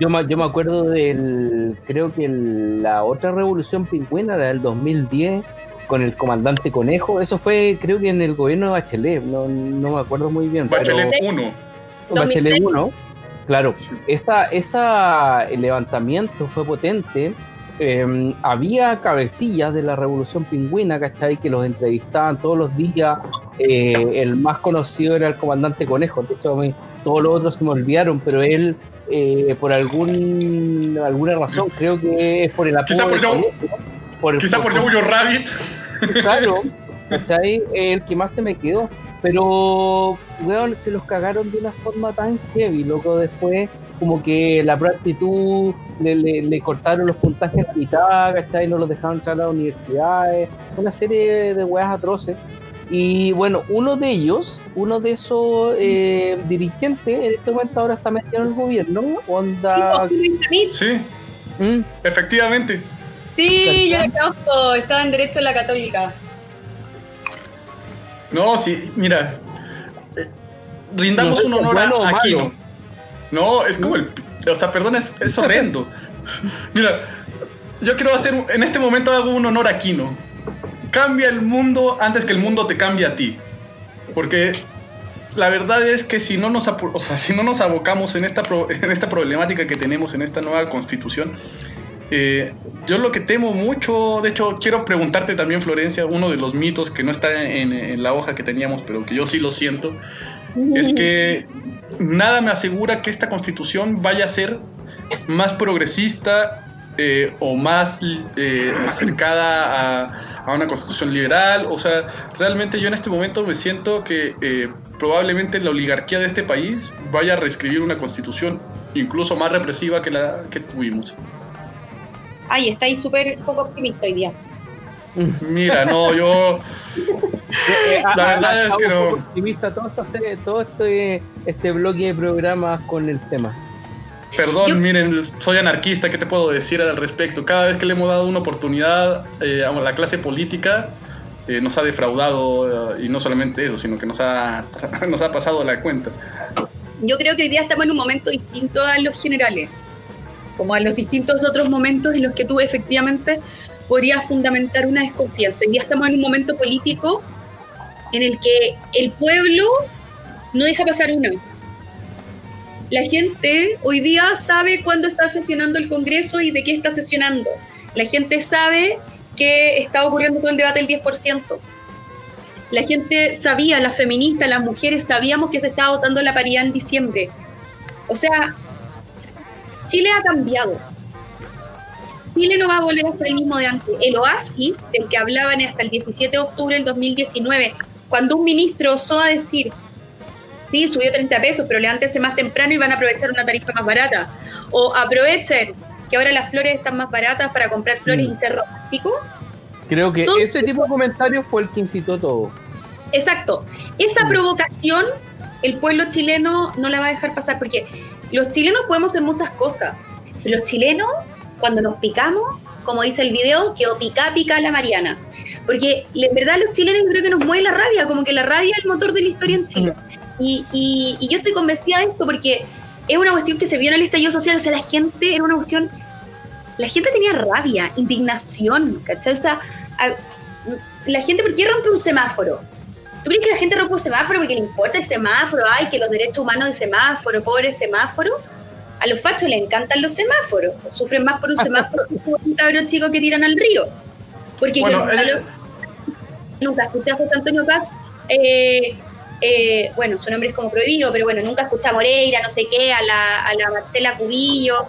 Yo me, yo me acuerdo del, creo que la otra revolución pingüina, la del 2010, con el comandante Conejo, eso fue creo que en el gobierno de Bachelet, no, no me acuerdo muy bien. Bachelet 1. Bachelet 1, claro. Esa, esa, el levantamiento fue potente Em, había cabecillas de la Revolución Pingüina, ¿cachai? Que los entrevistaban todos los días. Eh, el más conocido era el comandante Conejo. De hecho, todos los otros se me olvidaron, pero él, eh, por algún, alguna razón, creo que es por el apoyo. Quizá por, quizá por, Rabbit. Claro, ¿cachai? El que más se me quedó. Pero, weón, se los cagaron de una forma tan heavy, loco, después como que la actitud le, cortaron los puntajes a mitad, ¿cachai? No los dejaron entrar a las universidades, una serie de weas atroces. Y bueno, uno de ellos, uno de esos eh, dirigentes, en este momento ahora está metido en el gobierno, onda... Sí, sí. ¿Mm? efectivamente. Sí, yo lo conozco, estaba en Derecho en la Católica. No, sí, mira, eh, rindamos un honor a Aquino. No, es como el. O sea, perdón, es, horrendo. Mira, yo quiero hacer. En este momento hago un honor a Kino. Cambia el mundo antes que el mundo te cambie a ti. Porque la verdad es que si no nos, o sea, si no nos abocamos en esta, en esta problemática que tenemos en esta nueva constitución, eh, yo lo que temo mucho, de hecho, quiero preguntarte también, Florencia, uno de los mitos que no está en, la hoja que teníamos, pero que yo sí lo siento, es que nada me asegura que esta constitución vaya a ser más progresista eh, o más eh, acercada a, una constitución liberal. O sea, realmente yo en este momento me siento que eh, probablemente la oligarquía de este país vaya a reescribir una constitución incluso más represiva que la que tuvimos. Ay, estáis súper poco optimista hoy día. Mira, no, yo. la verdad es que no. Optimista todo, todo este, este bloque de programas con el tema. Perdón, miren, soy anarquista, ¿qué te puedo decir al respecto? Cada vez que le hemos dado una oportunidad eh, a la clase política, eh, nos ha defraudado, eh, y no solamente eso, sino que nos ha, nos ha pasado la cuenta. Yo creo que hoy día estamos en un momento distinto a los generales, como a los distintos otros momentos en los que tú efectivamente podría fundamentar una desconfianza. Hoy día estamos en un momento político en el que el pueblo no deja pasar una. La gente hoy día sabe cuándo está sesionando el Congreso y de qué está sesionando. La gente sabe que está ocurriendo todo el debate del 10%. La gente sabía, las feministas, las mujeres, sabíamos que se estaba votando la paridad en diciembre. O sea, Chile ha cambiado Chile no va a volver a ser el mismo de antes. El oasis del que hablaban hasta el 17 de octubre del 2019, cuando un ministro osó a decir, sí, subió 30 pesos, pero levántese más temprano y van a aprovechar una tarifa más barata. O aprovechen que ahora las flores están más baratas para comprar flores mm. y ser romántico. Creo que ese tipo de comentarios fue el que incitó todo. Exacto. Esa mm. provocación el pueblo chileno no la va a dejar pasar, porque los chilenos podemos hacer muchas cosas, pero los chilenos, cuando nos picamos, como dice el video, que o pica, pica la Mariana. Porque en verdad los chilenos creo que nos mueve la rabia, como que la rabia es el motor de la historia en Chile. Y, y, yo estoy convencida de esto porque es una cuestión que se vio en el estallido social, o sea, la gente era una cuestión, la gente tenía rabia, indignación, ¿cachai? O sea, la gente, ¿por qué rompe un semáforo? ¿Tú crees que la gente rompe un semáforo porque le importa el semáforo? Ay, que los derechos humanos del semáforo, pobre semáforo. A los fachos les encantan los semáforos. Sufren más por un semáforo que por un cabrón chico que tiran al río. Porque yo nunca, escuché a José Antonio Paz. Eh, eh, bueno, su nombre es como prohibido, pero bueno, nunca escuché a Moreira, no sé qué, a la, a la Marcela Cubillo.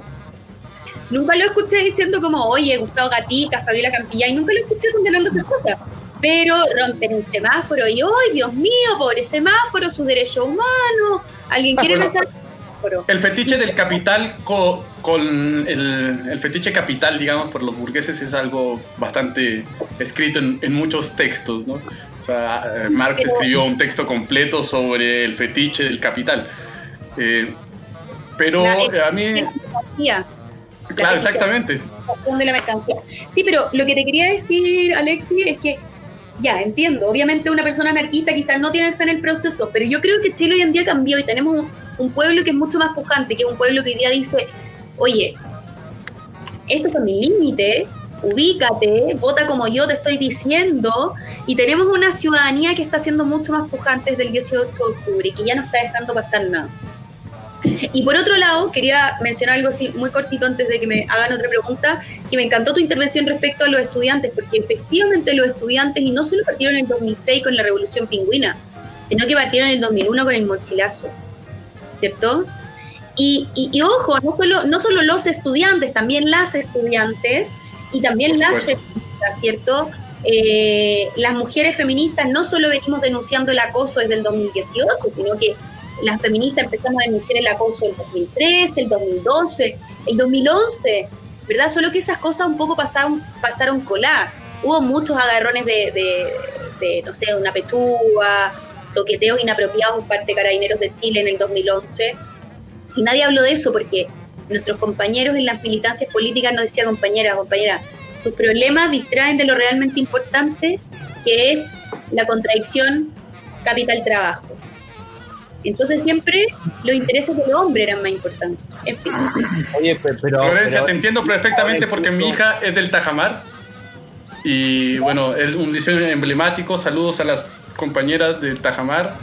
Nunca lo escuché diciendo como, oye, Gustavo Gatica, Fabiola Campilla, y nunca lo escuché condenando esas cosas pero rompen un semáforo y ¡ay, Dios mío, pobre semáforo, sus derechos humanos! ¿Alguien ah, quiere bueno, semáforo? El fetiche del capital con, el, fetiche capital, digamos, por los burgueses es algo bastante escrito en, muchos textos, ¿no? O sea, eh, Marx escribió un texto completo sobre el fetiche del capital. Eh, pero a mí... Claro, exactamente. De la mercancía. Sí, pero lo que te quería decir, Alexi, es que ya, entiendo. Obviamente una persona anarquista quizás no tiene fe en el proceso, pero yo creo que Chile hoy en día cambió y tenemos un, pueblo que es mucho más pujante, que es un pueblo que hoy día dice, oye, esto fue mi límite, ubícate, vota como yo te estoy diciendo, y tenemos una ciudadanía que está siendo mucho más pujante desde el 18 de octubre y que ya no está dejando pasar nada. Y por otro lado, quería mencionar algo así muy cortito antes de que me hagan otra pregunta, que me encantó tu intervención respecto a los estudiantes, porque efectivamente los estudiantes, y no solo partieron en el 2006 con la Revolución Pingüina, sino que partieron en el 2001 con el mochilazo, ¿cierto? Y, y, ojo, no solo, no solo los estudiantes, también las estudiantes y también las feministas, ¿cierto? Eh, las mujeres feministas no solo venimos denunciando el acoso desde el 2018, sino que las feministas empezamos a denunciar el acoso en el 2013, el 2012, el 2011, ¿verdad? Solo que esas cosas un poco pasaron, pasaron colar. Hubo muchos agarrones de, de, no sé, una pechuga, toqueteos inapropiados por parte de carabineros de Chile en el 2011. Y nadie habló de eso porque nuestros compañeros en las militancias políticas nos decían, compañera, compañera, sus problemas distraen de lo realmente importante, que es la contradicción capital-trabajo. Entonces siempre los intereses del hombre eran más importantes. En fin. Oye, pero, Florencia, te entiendo perfectamente porque mi hija es del Tajamar y bueno, es un diseño emblemático. Saludos a las compañeras del Tajamar,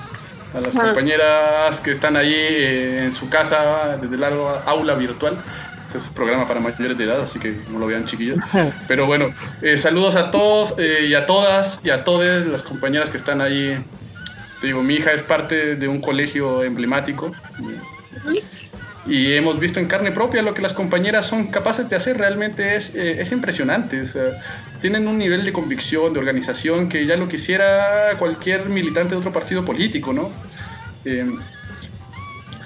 a las compañeras que están ahí eh, en su casa desde el aula virtual. Este es un programa para mayores de edad, así que no lo vean chiquillos. Pero bueno, eh, saludos a todos eh, y a todas y a todas las compañeras que están ahí digo, mi hija es parte de un colegio emblemático y hemos visto en carne propia lo que las compañeras son capaces de hacer, realmente es, eh, es impresionante. tienen un nivel de convicción, de organización que ya lo quisiera cualquier militante de otro partido político, ¿no? Eh,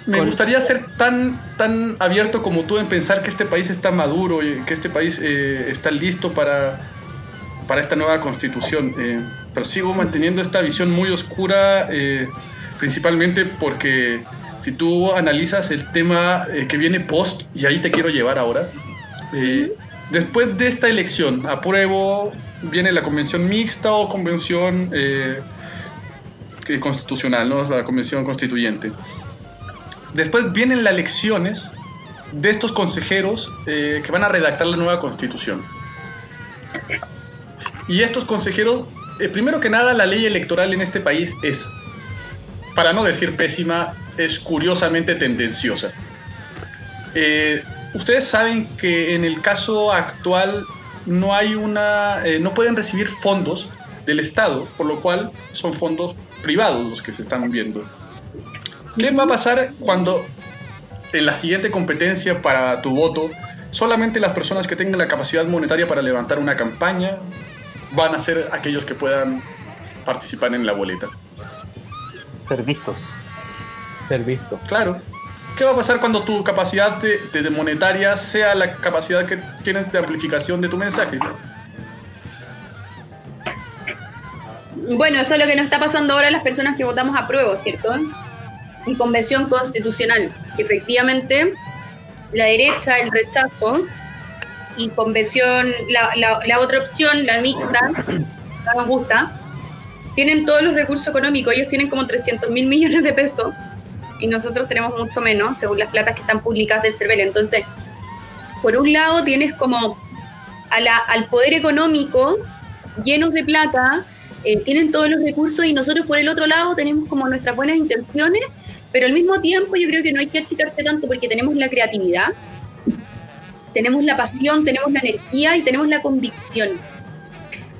me gustaría ser tan, tan abierto como tú en pensar que este país está maduro y que este país eh, está listo para, para esta nueva constitución pero sigo manteniendo esta visión muy oscura, eh, principalmente porque si tú analizas el tema eh, que viene post, y ahí te quiero llevar ahora, eh, después de esta elección, apruebo, viene la convención mixta o convención constitucional, ¿no? la convención constituyente. Después vienen las elecciones de estos consejeros que van a redactar la nueva constitución. Y estos consejeros eh, primero que nada, la ley electoral en este país es, para no decir pésima, es curiosamente tendenciosa. Eh, ustedes saben que en el caso actual no hay una, eh, no pueden recibir fondos del Estado, por lo cual son fondos privados los que se están viendo. ¿Qué va a pasar cuando en la siguiente competencia para tu voto solamente las personas que tengan la capacidad monetaria para levantar una campaña, van a ser aquellos que puedan participar en la boleta. Ser vistos. Ser vistos. Claro. ¿Qué va a pasar cuando tu capacidad de, monetaria sea la capacidad que tienes de amplificación de tu mensaje? Bueno, eso es lo que nos está pasando ahora a las personas que votamos a prueba, ¿cierto? y convención constitucional, que efectivamente la derecha, el rechazo, y convención, la, la, otra opción, la mixta, no nos gusta, tienen todos los recursos económicos, ellos tienen como 300 mil millones de pesos y nosotros tenemos mucho menos, según las platas que están publicadas del CERVEL. Entonces, por un lado tienes como a la, al poder económico llenos de plata, eh, tienen todos los recursos y nosotros por el otro lado tenemos como nuestras buenas intenciones, pero al mismo tiempo yo creo que no hay que achicarse tanto porque tenemos la creatividad, tenemos la pasión, tenemos la energía y tenemos la convicción.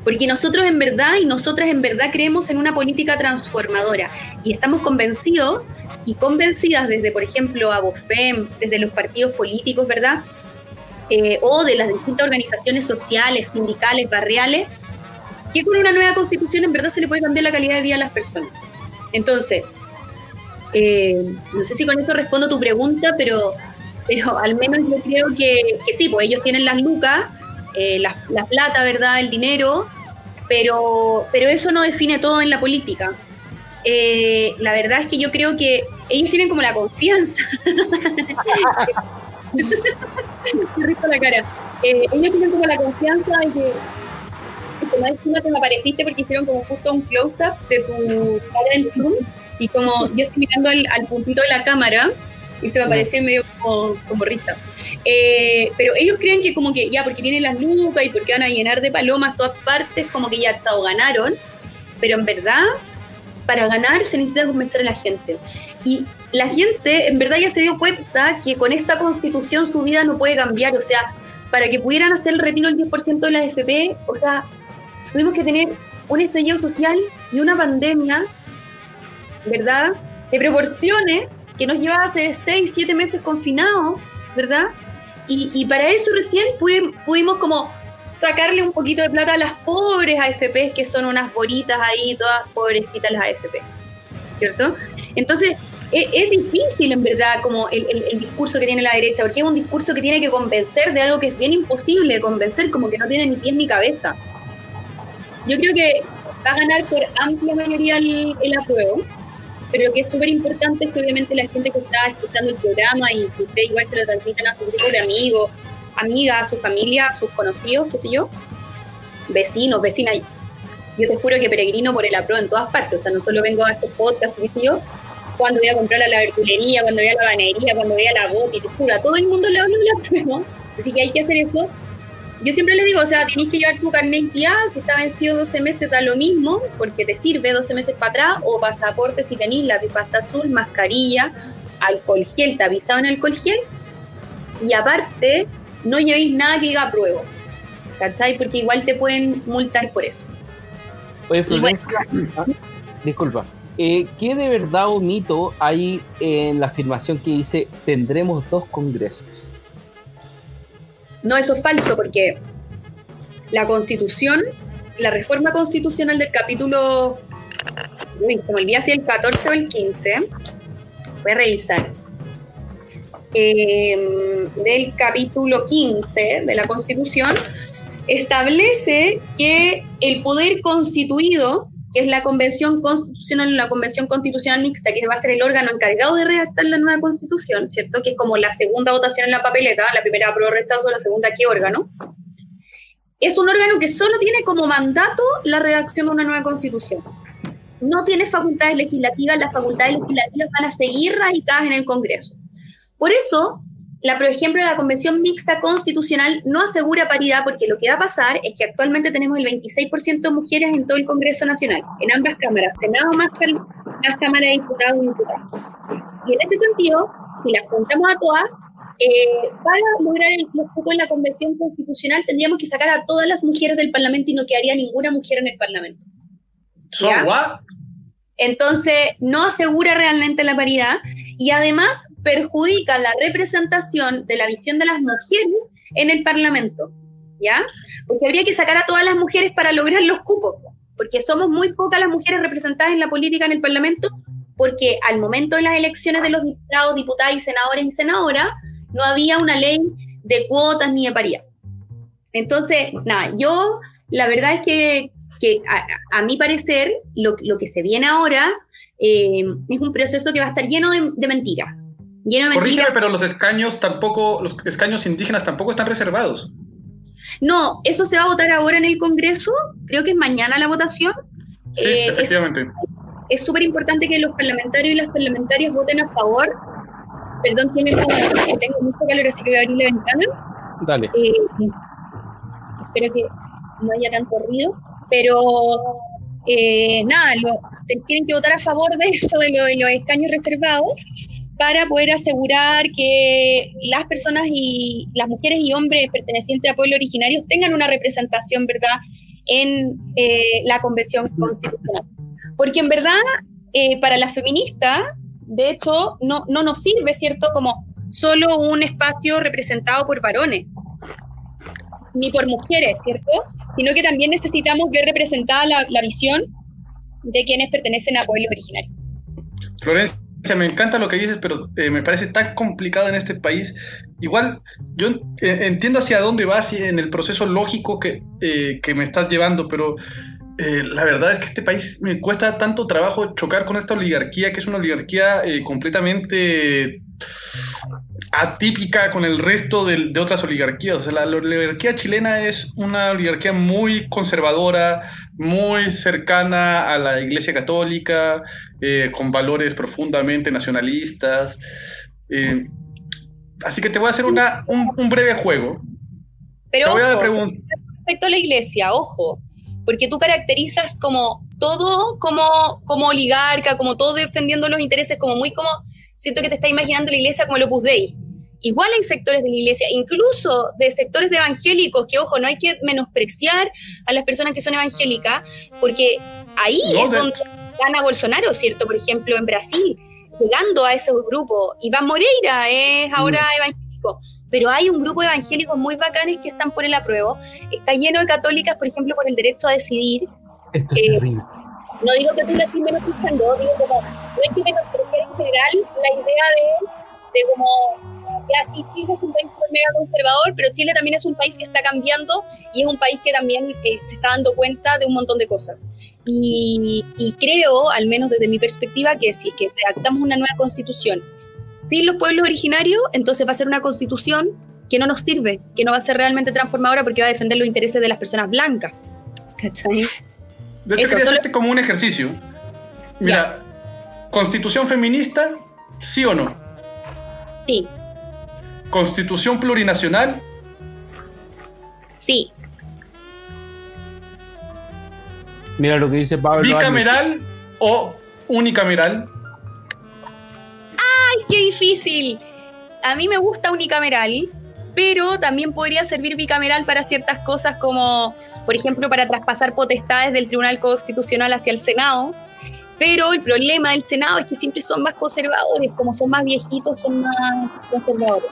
Porque nosotros en verdad y nosotras en verdad creemos en una política transformadora y estamos convencidos y convencidas desde, por ejemplo, ABOFEM, desde los partidos políticos, ¿verdad? Eh, o de las distintas organizaciones sociales, sindicales, barriales, que con una nueva constitución en verdad se le puede cambiar la calidad de vida a las personas. Entonces, eh, no sé si con esto respondo tu pregunta, pero, pero al menos yo creo que, que sí, pues ellos tienen las lucas, eh, la, plata, ¿verdad? El dinero, pero, pero eso no define todo en la política. Eh, la verdad es que yo creo que ellos tienen como la confianza. la cara. ellos tienen como la confianza de que como encima te me apareciste porque hicieron como justo un close-up de tu cara en Zoom y como yo estoy mirando al, puntito de la cámara y se me apareció medio como, como risa. Eh, pero ellos creen que como que ya porque tienen las lucas y porque van a llenar de palomas todas partes, como que ya chao, ganaron. Pero en verdad, para ganar se necesita convencer a la gente. Y la gente en verdad ya se dio cuenta que con esta constitución su vida no puede cambiar. O sea, para que pudieran hacer el retiro del 10% de la FP, o sea, tuvimos que tener un estallido social y una pandemia, ¿verdad? De proporciones que nos llevaba hace 6, 7 meses confinados, ¿verdad? Y, para eso recién pudimos, como sacarle un poquito de plata a las pobres AFP, que son unas bolitas ahí, todas pobrecitas las AFP, ¿cierto? Entonces, e, es, difícil en verdad como el, el, discurso que tiene la derecha, porque es un discurso que tiene que convencer de algo que es bien imposible de convencer, como que no tiene ni pies ni cabeza. Yo creo que va a ganar por amplia mayoría el, apruebo, pero que es súper importante es que obviamente la gente que está escuchando el programa y que usted igual se lo transmitan a sus grupos de amigos, amigas, a su familia, a sus conocidos, qué sé yo, vecinos, vecinas. Yo te juro que peregrino por el apruebo en todas partes, o sea, no solo vengo a estos podcasts, qué sé yo, cuando voy a comprar a la verdulería, cuando voy a la banería, cuando voy a la goti, te juro, a todo el mundo le hablo del apruebo, así que hay que hacer eso yo siempre les digo, o sea, tienes que llevar tu carnet ya, si está vencido 12 meses da lo mismo, porque te sirve 12 meses para atrás, o pasaporte si tenéis la pasta azul, mascarilla, alcohol gel, te avisado en alcohol gel, y aparte, no llevéis nada que diga prueba, ¿cachai? Porque igual te pueden multar por eso. Oye, Florencia, ah, disculpa, eh, ¿qué de verdad o mito hay en la afirmación que dice tendremos dos congresos? No, eso es falso porque la constitución, la reforma constitucional del capítulo, se me olvidé si el 14 o el 15, voy a revisar, em, del capítulo 15 de la constitución, establece que el poder constituido que es la Convención Constitucional, la Convención Constitucional Mixta, que va a ser el órgano encargado de redactar la nueva Constitución, ¿cierto? Que es como la segunda votación en la papeleta, la primera apruebo rechazo, la segunda qué órgano. Es un órgano que solo tiene como mandato la redacción de una nueva Constitución. No tiene facultades legislativas, las facultades legislativas van a seguir radicadas en el Congreso. Por eso, la, por ejemplo, la Convención Mixta Constitucional no asegura paridad porque lo que va a pasar es que actualmente tenemos el 26% de mujeres en todo el Congreso Nacional, en ambas cámaras, Senado más, más Cámara de Diputados y Diputados. Y en ese sentido, si las juntamos a todas, eh, para lograr el, los en la Convención Constitucional tendríamos que sacar a todas las mujeres del Parlamento y no quedaría ninguna mujer en el Parlamento. ¿So what? Entonces, no asegura realmente la paridad y además perjudica la representación de la visión de las mujeres en el Parlamento, ¿ya? Porque habría que sacar a todas las mujeres para lograr los cupos, porque somos muy pocas las mujeres representadas en la política en el Parlamento, porque al momento de las elecciones de los diputados, diputadas y senadores y senadoras, no había una ley de cuotas ni de paridad. Entonces, nada, yo la verdad es que que a, mi parecer lo, que se viene ahora eh, es un proceso que va a estar lleno de, mentiras. Lleno de Corrígeme, pero los escaños tampoco, los escaños indígenas tampoco están reservados. No, eso se va a votar ahora en el Congreso, creo que es mañana la votación. Sí, eh, efectivamente. Es súper importante que los parlamentarios y las parlamentarias voten a favor. Perdón que me tengo mucho calor, así que voy a abrir la ventana. Dale. Eh, espero que no haya tanto ruido, pero eh, nada, tienen que votar a favor de eso, de, los escaños reservados para poder asegurar que las personas y las mujeres y hombres pertenecientes a pueblos originarios tengan una representación, ¿verdad?, en eh, la Convención Constitucional. Porque en verdad, eh, para las feministas, de hecho, no, no nos sirve, ¿cierto?, como solo un espacio representado por varones, ni por mujeres, ¿cierto? Sino que también necesitamos ver representada la, la visión de quienes pertenecen a pueblos originarios. Florencia me encanta lo que dices, pero eh, me parece tan complicado en este país. Igual, yo eh, entiendo hacia dónde vas y en el proceso lógico que, eh, que me estás llevando, pero la verdad es que este país me cuesta tanto trabajo chocar con esta oligarquía, que es una oligarquía completamente atípica con el resto de, otras oligarquías. O sea, la, oligarquía chilena es una oligarquía muy conservadora, muy cercana a la Iglesia Católica, eh, con valores profundamente nacionalistas. Eh, así que te voy a hacer una, un, breve juego. Pero respecto a la Iglesia, ojo, porque tú caracterizas como todo como, como oligarca, como todo defendiendo los intereses, como muy como siento que te está imaginando la iglesia como el Opus Dei. Igual hay sectores de la iglesia, incluso de sectores de evangélicos, que ojo, no hay que menospreciar a las personas que son evangélicas, porque ahí es donde gana Bolsonaro, ¿cierto? Por ejemplo, en Brasil, llegando a ese grupo. Iván Moreira es ahora mm. evangélico, pero hay un grupo de evangélicos muy bacanes que están por el apruebo. Está lleno de católicas, por ejemplo, por el derecho a decidir. Eh, no digo que tú la estés menospreciando, digo como no hay que menospreciar en general la idea de, como ya sí, Chile es un país mega conservador, pero Chile también es un país que está cambiando y es un país que también eh, se está dando cuenta de un montón de cosas. Y, y, creo, al menos desde mi perspectiva, que si es que redactamos una nueva constitución sin los pueblos originarios, entonces va a ser una constitución que no nos sirve, que no va a ser realmente transformadora porque va a defender los intereses de las personas blancas. ¿Cachai? Quería hacerte como un ejercicio. Mira, ¿constitución feminista, sí o no? Sí. ¿Constitución plurinacional? Sí. Mira lo que dice Pablo. ¿Bicameral o unicameral? ¡Ay, qué difícil! A mí me gusta unicameral, pero también podría servir bicameral para ciertas cosas como, por ejemplo, para traspasar potestades del Tribunal Constitucional hacia el Senado. Pero el problema del Senado es que siempre son más conservadores, como son más viejitos, son más conservadores.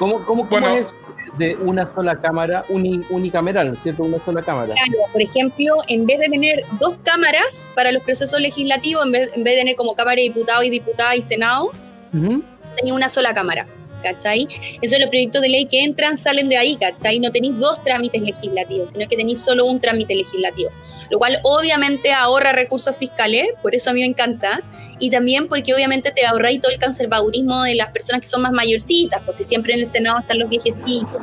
¿Cómo, cómo, cómo es de una sola cámara, unicameral, ¿cierto? Una sola cámara. Claro, por ejemplo, en vez de tener dos cámaras para los procesos legislativos, en vez, en vez de tener como Cámara de Diputados y Diputada y Senado, tenía una sola cámara. ¿Cachai? Eso es los proyectos de ley que entran, salen de ahí, ¿cachai? No tenéis dos trámites legislativos, sino que tenéis solo un trámite legislativo, lo cual obviamente ahorra recursos fiscales, por eso a mí me encanta, y también porque obviamente te ahorráis todo el conservadurismo de las personas que son más mayorcitas, pues si siempre en el Senado están los viejecitos.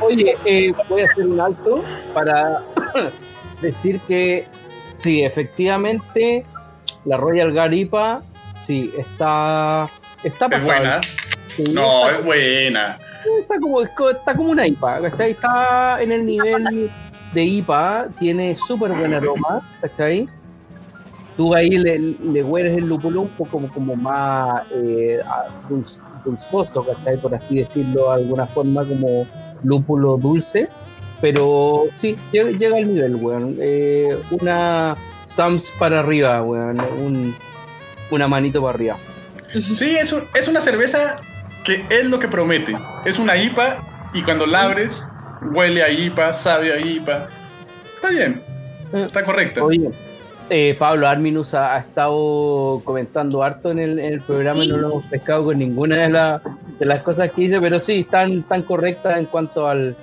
Oye, eh, voy a hacer un alto para decir que sí, efectivamente, la Royal Garipa, sí, está Está Es buena. no, es buena. Está como, está como una IPA, ¿cachai? Está en el nivel de IPA, tiene súper buen aroma, ¿cachai? Tú ahí le, le hueles el lúpulo un poco como, como más eh, dulzoso, ¿cachai? Por así decirlo de alguna forma, como lúpulo dulce. Pero sí, llega, al nivel, weón. Eh, una Sams para arriba, weón. Un, una manito para arriba. Sí, es, es una cerveza que es lo que promete. Es una IPA y cuando la abres, huele a IPA, sabe a IPA. Está bien, está correcto. Oye, eh, Pablo Arminus ha, estado comentando harto en el, programa y no lo hemos pescado con ninguna de, de, las cosas que dice, pero sí, están tan correctas en cuanto al,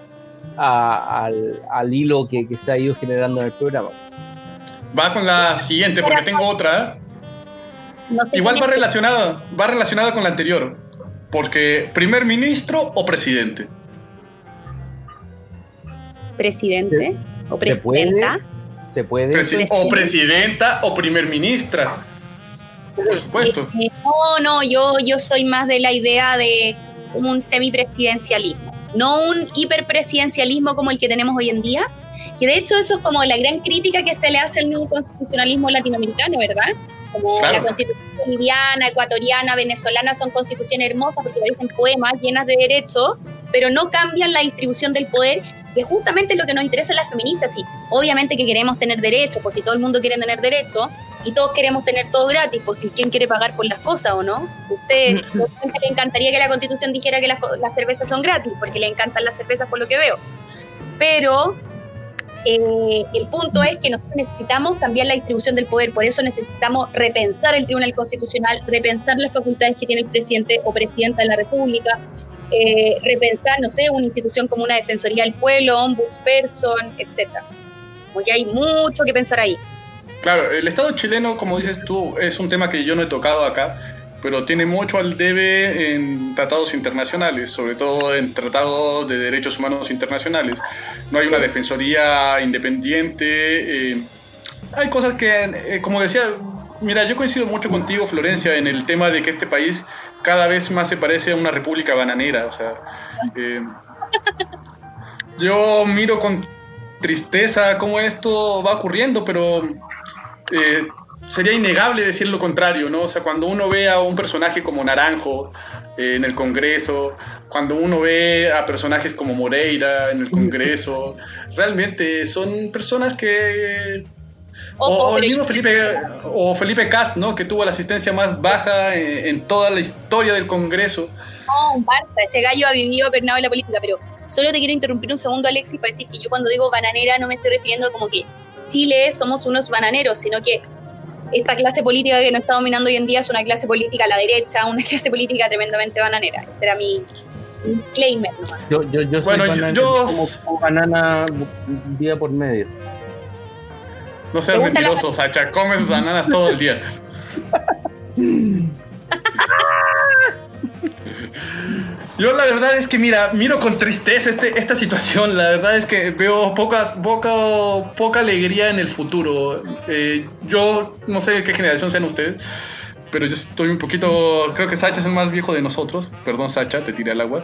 al, hilo que, que, se ha ido generando en el programa. va con la siguiente, porque tengo otra. Igual va relacionada, va relacionada con la anterior. Porque, ¿primer ministro o presidente? ¿Presidente? ¿O presidenta? ¿Se puede? o presidenta o primer ministra. Por supuesto. Eh, no, no, yo, yo soy más de la idea de un semipresidencialismo, no un hiperpresidencialismo como el que tenemos hoy en día, que de hecho eso es como la gran crítica que se le hace al nuevo constitucionalismo latinoamericano, ¿verdad? Como la constitución boliviana, ecuatoriana, venezolana son constituciones hermosas porque parecen poemas llenas de derechos, pero no cambian la distribución del poder, que justamente es lo que nos interesa a las feministas. Y obviamente que queremos tener derechos, pues si todo el mundo quiere tener derechos, y todos queremos tener todo gratis, pues si quién quiere pagar por las cosas o no. Usted le encantaría que la constitución dijera que las, las cervezas son gratis, porque le encantan las cervezas por lo que veo. Pero eh, el punto es que nosotros necesitamos cambiar la distribución del poder, por eso necesitamos repensar el Tribunal Constitucional, repensar las facultades que tiene el presidente o presidenta de la República, eh, repensar, no sé, una institución como una Defensoría del Pueblo, Ombudsperson, etc. Porque hay mucho que pensar ahí. Claro, el Estado chileno, como dices tú, es un tema que yo no he tocado acá, pero tiene mucho al debe en tratados internacionales, sobre todo en tratados de derechos humanos internacionales. No hay una defensoría independiente. Eh, hay cosas que, eh, como decía, mira, yo coincido mucho contigo, Florencia, en el tema de que este país cada vez más se parece a una república bananera. O sea, eh, yo miro con tristeza cómo esto va ocurriendo, pero sería innegable decir lo contrario, ¿no? O sea, cuando uno ve a un personaje como Naranjo eh, en el Congreso, cuando uno ve a personajes como Moreira en el Congreso, realmente son personas que... o, el mismo Felipe, o Felipe Cast, ¿no? Que tuvo la asistencia más baja en, toda la historia del Congreso. No, un Barça, ese gallo ha vivido pernado en la política, pero solo te quiero interrumpir un segundo, Alexis, para decir que yo cuando digo bananera no me estoy refiriendo como que Chile somos unos bananeros, sino que esta clase política que nos está dominando hoy en día es una clase política a la derecha, una clase política tremendamente bananera. Ese era mi disclaimer. Yo, yo, yo soy bueno, banana, yo, como, banana día por medio. No seas mentiroso, Sacha, comes bananas todo el día. Yo la verdad es que, mira, miro con tristeza este, esta situación. La verdad es que veo pocas, poca, poca alegría en el futuro. Eh, yo no sé qué generación sean ustedes, pero yo estoy un poquito... Creo que Sacha es el más viejo de nosotros. Perdón, Sacha, te tiré al agua.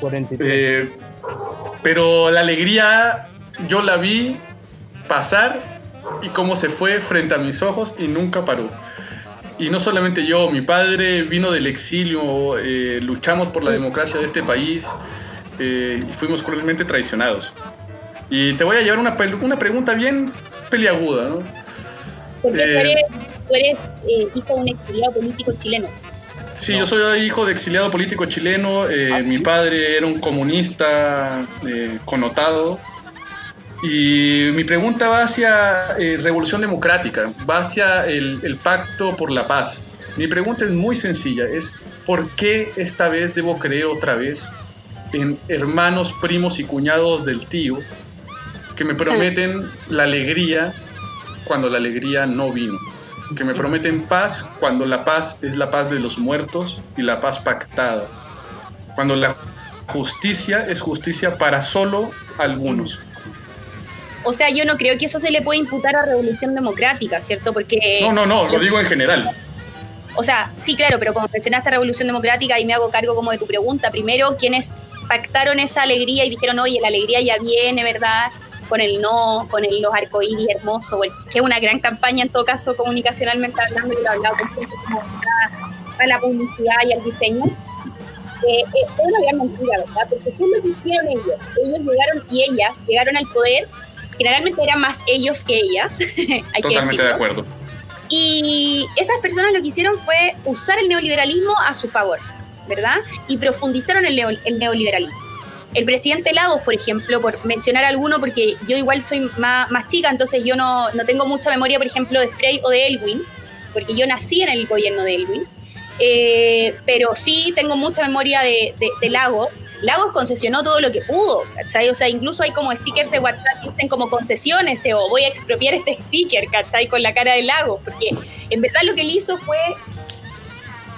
43. Eh, pero la alegría yo la vi pasar y cómo se fue frente a mis ojos y nunca paró. Y no solamente yo, mi padre vino del exilio, eh, luchamos por la democracia de este país eh, y fuimos cruelmente traicionados. Y te voy a llevar una, una pregunta bien peliaguda, ¿no? Porque tú eres, eh, hijo de un exiliado político chileno. Sí, yo soy hijo de exiliado político chileno. Ah, mi padre era un comunista connotado y mi pregunta va hacia eh, Revolución Democrática, va hacia el, Pacto por la Paz. Mi pregunta es muy sencilla, es ¿por qué esta vez debo creer otra vez en hermanos, primos y cuñados del tío que me prometen la alegría cuando la alegría no vino? Que me prometen paz cuando la paz es la paz de los muertos y la paz pactada. Cuando la justicia es justicia para solo algunos o sea, yo no creo que eso se le pueda imputar a Revolución Democrática, ¿cierto? Porque... No, no, no, lo digo en general. O sea, sí, claro, pero como mencionaste Revolución Democrática y me hago cargo como de tu pregunta, primero, quienes pactaron esa alegría y dijeron, oye, la alegría ya viene, ¿verdad? Con el no, con el, los arcoíris hermosos, que es una gran campaña en todo caso comunicacionalmente hablando, y lo he hablado con gente como a, la publicidad y al diseño. Eh, eh, es una gran mentira, ¿verdad? Porque ¿qué es lo que hicieron ellos? Ellos llegaron y ellas llegaron al poder generalmente eran más ellos que ellas. hay Totalmente de acuerdo. Y esas personas lo que hicieron fue usar el neoliberalismo a su favor, ¿verdad? Y profundizaron el, el neoliberalismo. El presidente Lagos, por ejemplo, por mencionar alguno, porque yo igual soy más, más chica, entonces yo no, no, tengo mucha memoria, por ejemplo, de Frey o de Elwin, porque yo nací en el gobierno de Elwin, eh, pero sí tengo mucha memoria de, de, de Lagos, Lagos concesionó todo lo que pudo, ¿cachai? O sea, incluso hay como stickers de WhatsApp que dicen como concesiones o voy a expropiar este sticker, ¿cachai? Con la cara de Lagos, porque en verdad lo que él hizo fue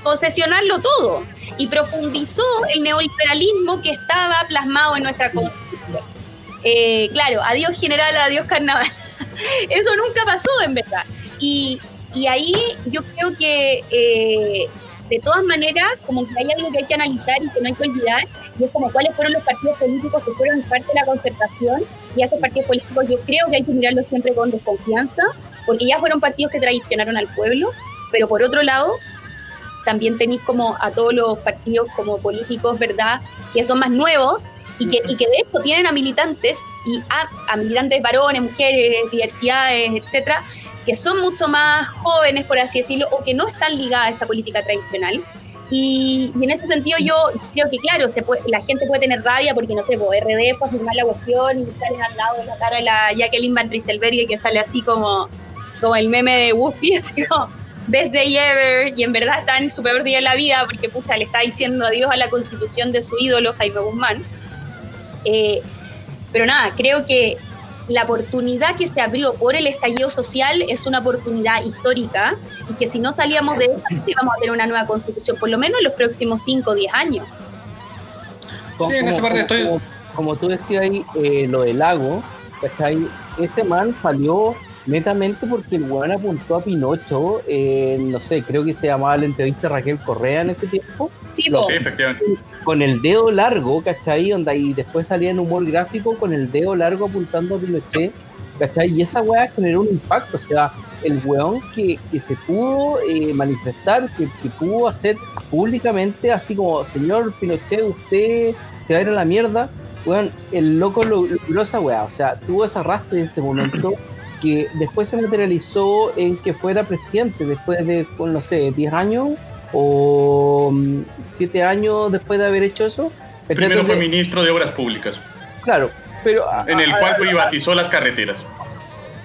concesionarlo todo y profundizó el neoliberalismo que estaba plasmado en nuestra constitución. Eh, claro, adiós general, adiós carnaval. Eso nunca pasó en verdad. Y, ahí yo creo que eh, de todas maneras, como que hay algo que hay que analizar y que no hay que olvidar, y es como cuáles fueron los partidos políticos que fueron parte de la concertación, y a esos partidos políticos yo creo que hay que mirarlos siempre con desconfianza, porque ya fueron partidos que traicionaron al pueblo, pero por otro lado, también tenéis como a todos los partidos como políticos, ¿verdad?, que son más nuevos y que, de hecho tienen a militantes y a, a militantes varones, mujeres, diversidades, etcétera, que son mucho más jóvenes, por así decirlo, o que no están ligadas a esta política tradicional. Y, en ese sentido yo creo que, claro, se puede, la gente puede tener rabia porque, no sé, pues, RD fue a firmar la cuestión y salen al lado de la cara de la Jacqueline Van Rieselberg que sale así como, como el meme de Woofy, así como best day ever, y en verdad está en su peor día de la vida porque, pucha, le está diciendo adiós a la constitución de su ídolo, Jaime Guzmán. Eh, pero nada, creo que la oportunidad que se abrió por el estallido social es una oportunidad histórica y que si no salíamos de esta, vamos a tener una nueva constitución, por lo menos en los próximos 5 o 10 años. Sí, en esa parte estoy... Como, tú decías ahí, eh, lo del lago, Ese man salió netamente porque el weón apuntó a Pinocho, eh, no sé, creo que se llamaba la entrevista Raquel Correa en ese tiempo. Sí, sí efectivamente. Con el dedo largo, ¿cachai? Onda, y después salía en humor gráfico con el dedo largo apuntando a Pinochet, ¿cachai? Y esa weá generó un impacto, o sea, el weón que, se pudo eh, manifestar, que, pudo hacer públicamente, así como, señor Pinochet, usted se va a ir a la mierda, weón, el loco logró esa weá, o sea, tuvo ese arrastre en ese momento que después se materializó en que fuera presidente después de, no sé, 10 años o 7 mm, años después de haber hecho eso. Primero fue ministro de Obras Públicas. Claro, pero... En el cual privatizó las carreteras.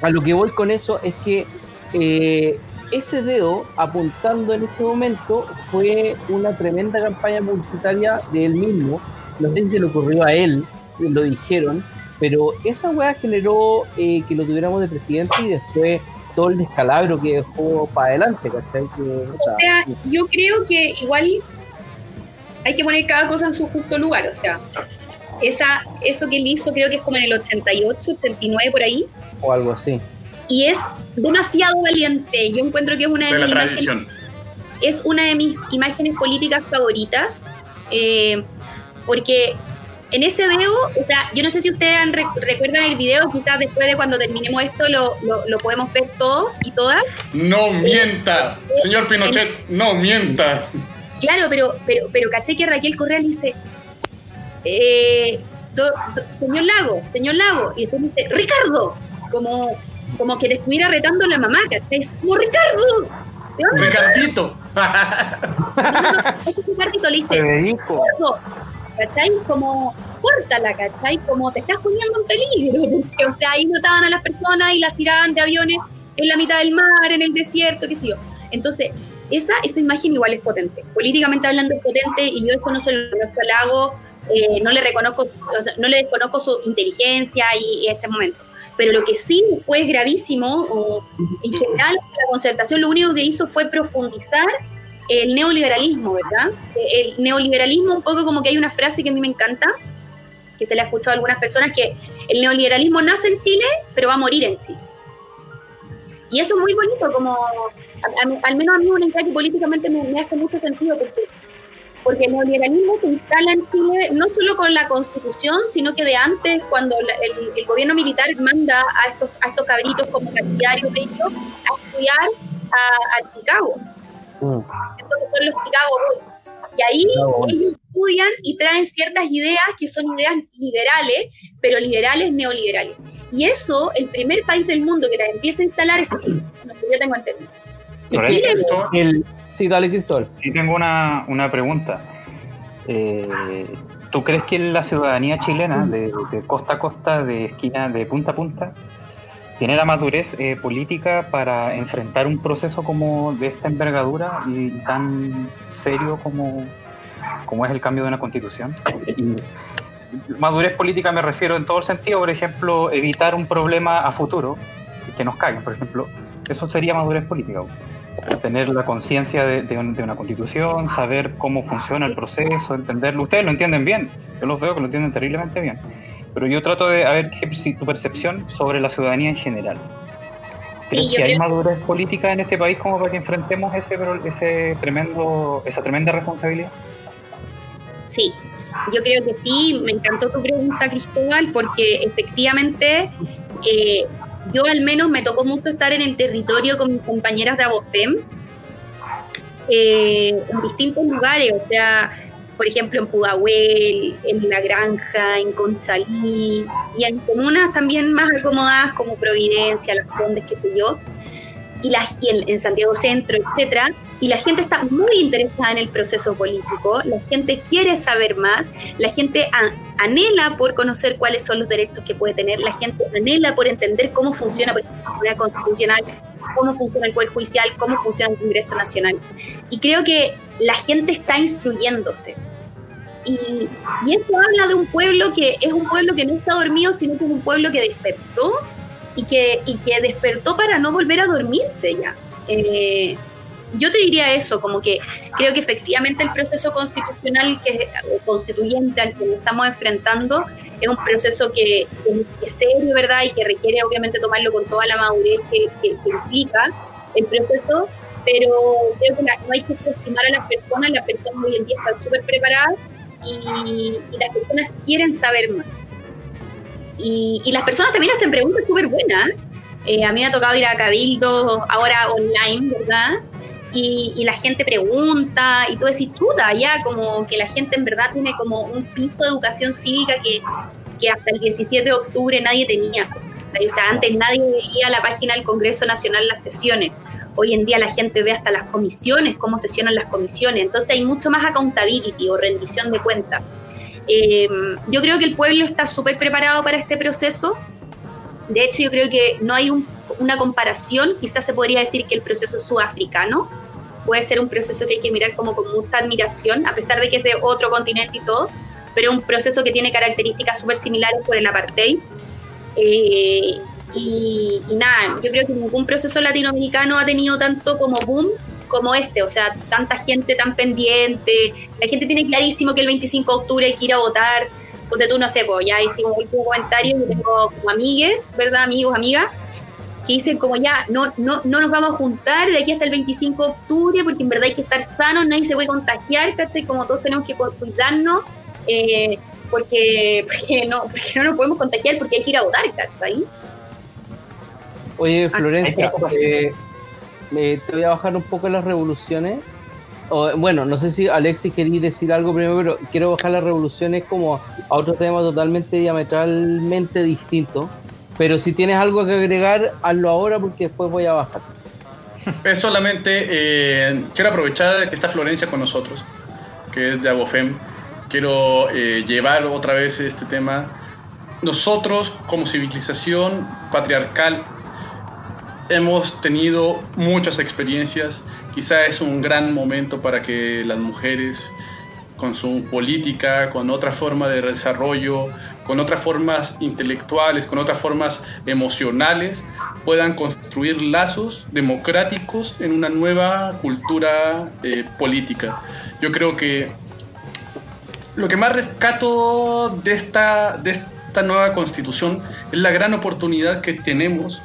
A lo que voy con eso es que eh, ese dedo apuntando en ese momento fue una tremenda campaña publicitaria de él mismo. No sé si se le ocurrió a él, lo dijeron, pero esa weá generó eh, que lo tuviéramos de presidente y después todo el descalabro que dejó para adelante, ¿cachai? o, sea, yo creo que igual hay que poner cada cosa en su justo lugar, o sea, esa, eso que él hizo creo que es como en el 88, 89 por ahí. O algo así. Y es demasiado valiente. Yo encuentro que es una de, mis imágenes, es una de mis imágenes políticas favoritas, eh, porque en ese dedo, o sea, yo no sé si ustedes recuerdan el video, quizás después de cuando terminemos esto lo, lo, podemos ver todos y todas. No mienta, señor Pinochet, no mienta. Claro, pero, pero, pero caché que Raquel Correa le dice, eh, señor Lago, señor Lago, y después dice, Ricardo, como, como que le estuviera retando la mamá, ¿cachai? Es como, Ricardo. Ricardito. No, no, no, Ricardito le dice, ¿cachai? Como, córtala, ¿cachai? Como te estás poniendo en peligro, o sea, ahí notaban a las personas y las tiraban de aviones en la mitad del mar, en el desierto, qué sé yo. Entonces, esa, esa imagen igual es potente. Políticamente hablando es potente y yo eso no se lo reconozco al lago, eh, no le reconozco, no le desconozco su inteligencia y, ese momento. Pero lo que sí fue gravísimo, en general, la concertación lo único que hizo fue profundizar el neoliberalismo, ¿verdad? El neoliberalismo, un poco como que hay una frase que a mí me encanta, que se le ha escuchado a algunas personas, que el neoliberalismo nace en Chile, pero va a morir en Chile. Y eso es muy bonito, como al menos a mí una idea que políticamente me, hace mucho sentido, porque, porque el neoliberalismo se instala en Chile no solo con la constitución, sino que de antes, cuando el, gobierno militar manda a estos, a estos cabritos como partidarios de ellos a estudiar a Chicago Mm. Entonces son los Chicago Boys. Y ahí ellos estudian y traen ciertas ideas que son ideas liberales, pero liberales neoliberales. Y eso, el primer país del mundo que la empieza a instalar es Chile, lo que yo tengo entendido. El, sí, dale, Cristóbal. Sí, tengo una, una pregunta. Eh, ¿Tú crees que la ciudadanía chilena, de, de, costa a costa, de esquina, de punta a punta, tiene la madurez eh, política para enfrentar un proceso como de esta envergadura y tan serio como como es el cambio de una constitución. Y madurez política me refiero en todo el sentido, por ejemplo, evitar un problema a futuro, que nos caigan, por ejemplo, eso sería madurez política. Tener la conciencia de, una constitución, saber cómo funciona el proceso, entenderlo. Ustedes lo entienden bien, yo los veo que lo entienden terriblemente bien. Pero yo trato de ver si tu percepción sobre la ciudadanía en general. ¿Crees que hay madurez política en este país como para que enfrentemos ese, ese tremendo, esa tremenda responsabilidad? Sí, yo creo que sí. Me encantó tu pregunta, Cristóbal, porque efectivamente eh, yo al menos me tocó mucho estar en el territorio con mis compañeras de Abofem eh, en distintos lugares, o sea, por ejemplo en Pudahuel, en La Granja, en Conchalí y en comunas también más acomodadas como Providencia, Las Condes, que sé yo, y, las, y en, Santiago Centro, etcétera. Y la gente está muy interesada en el proceso político, la gente quiere saber más, la gente anhela por conocer cuáles son los derechos que puede tener, la gente anhela por entender cómo funciona por ejemplo, la constitucional, cómo funciona el Poder Judicial, cómo funciona el Congreso Nacional. Y creo que la gente está instruyéndose. Y, y eso habla de un pueblo que es un pueblo que no está dormido, sino que es un pueblo que despertó y que, y que despertó para no volver a dormirse ya. Eh, yo te diría eso, como que creo que efectivamente el proceso constitucional que, constituyente al que nos estamos enfrentando es un proceso que, que, es serio, ¿verdad? Y que requiere obviamente tomarlo con toda la madurez que, implica el proceso, pero creo que no hay que subestimar a las personas, las personas hoy en día están súper preparadas y, las personas quieren saber más. Y, y, las personas también hacen preguntas súper buenas. Eh, a mí me ha tocado ir a Cabildo ahora online, ¿verdad? y, la gente pregunta y tú decís, chuta, ya como que la gente en verdad tiene como un piso de educación cívica que, que hasta el 17 de octubre nadie tenía. O sea, antes nadie veía la página del Congreso Nacional las sesiones. Hoy en día la gente ve hasta las comisiones, cómo sesionan las comisiones. Entonces hay mucho más accountability o rendición de cuentas. Eh, yo creo que el pueblo está súper preparado para este proceso. De hecho, yo creo que no hay una comparación. Quizás se podría decir que el proceso sudafricano puede ser un proceso que hay que mirar como con mucha admiración, a pesar de que es de otro continente y todo, pero un proceso que tiene características súper similares por el apartheid. Eh, y, nada, yo creo que ningún proceso latinoamericano ha tenido tanto como boom como este, o sea, tanta gente tan pendiente, la gente tiene clarísimo que el 25 de octubre hay que ir a votar, porque tú no sé, pues ya hicimos un comentario, yo tengo como amigues, ¿verdad? Amigos, amigas, que dicen como ya, no, no, no nos vamos a juntar de aquí hasta el 25 de octubre porque en verdad hay que estar sanos, nadie se puede contagiar, ¿cachai? Como todos tenemos que cuidarnos eh, porque, porque, no, porque no nos podemos contagiar porque hay que ir a votar, ¿cachai? Oye, Florencia, eh, te voy a bajar un poco las revoluciones. O, bueno, no sé si Alexis quería decir algo primero, pero quiero bajar las revoluciones como a otro tema totalmente diametralmente distinto pero si tienes algo que agregar, hazlo ahora porque después voy a bajar. Es solamente, eh, quiero aprovechar que está Florencia con nosotros, que es de Abofem. Quiero eh, llevar otra vez este tema. Nosotros, como civilización patriarcal, hemos tenido muchas experiencias. Quizá es un gran momento para que las mujeres, con su política, con otra forma de desarrollo, con otras formas intelectuales, con otras formas emocionales, puedan construir lazos democráticos en una nueva cultura eh, política. Yo creo que lo que más rescato de esta, de esta nueva constitución es la gran oportunidad que tenemos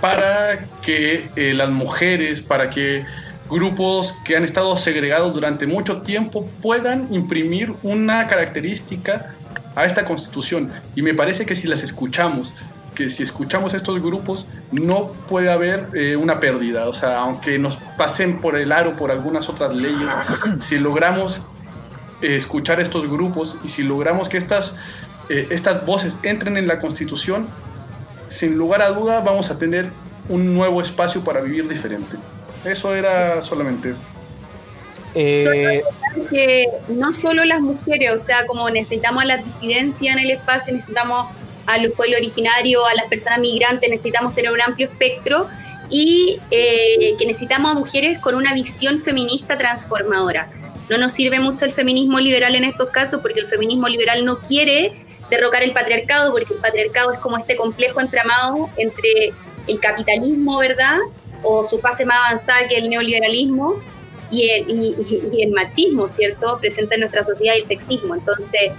para que eh, las mujeres, para que grupos que han estado segregados durante mucho tiempo puedan imprimir una característica a esta constitución. Y me parece que si las escuchamos, que si escuchamos estos grupos, no puede haber eh, una pérdida. O sea, aunque nos pasen por el aro por algunas otras leyes, si logramos eh, escuchar estos grupos y si logramos que estas, eh, estas voces entren en la constitución, sin lugar a duda vamos a tener un nuevo espacio para vivir diferente. Eso era solamente. Eh, que no solo las mujeres, o sea, como necesitamos a la disidencia en el espacio, necesitamos a los pueblos originarios, a las personas migrantes, necesitamos tener un amplio espectro y eh, que necesitamos a mujeres con una visión feminista transformadora. no nos sirve mucho el feminismo liberal en estos casos porque el feminismo liberal no quiere derrocar el patriarcado porque el patriarcado es como este complejo entramado entre el capitalismo, ¿verdad? O su fase más avanzada que el neoliberalismo y el, y, el machismo, ¿cierto? Presente en nuestra sociedad y el sexismo. Entonces,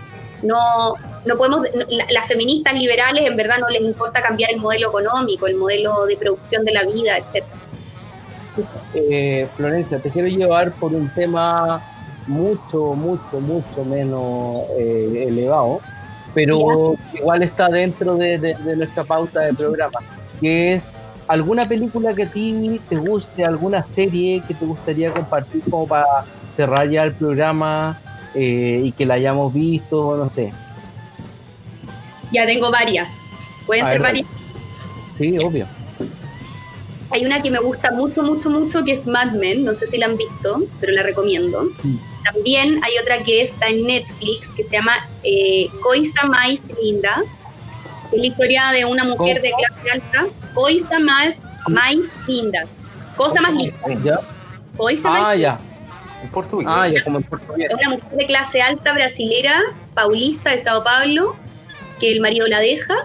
no, no podemos, las feministas liberales en verdad no les importa cambiar el modelo económico, el modelo de producción de la vida, etc. Eh, Florencia, te quiero llevar por un tema mucho, mucho, mucho menos eh, elevado, pero igual está dentro de, de, nuestra pauta de programa, que es alguna película que a ti te guste, alguna serie que te gustaría compartir como para cerrar ya el programa eh, y que la hayamos visto, no sé. Ya tengo varias. ¿Pueden ser varias? Sí, obvio. Hay una que me gusta mucho, mucho, mucho, que es Mad Men. No sé si la han visto, pero la recomiendo. También hay otra que está en Netflix, que se llama eh, Coisa Mais Linda. Es la historia de una mujer de clase alta. Coisa más, mais linda. Cosa más linda. Coisa ah, más ya. En portugués. Ah, ya, como en portugués. Es una mujer de clase alta brasilera, paulista de Sao Paulo, que el marido la deja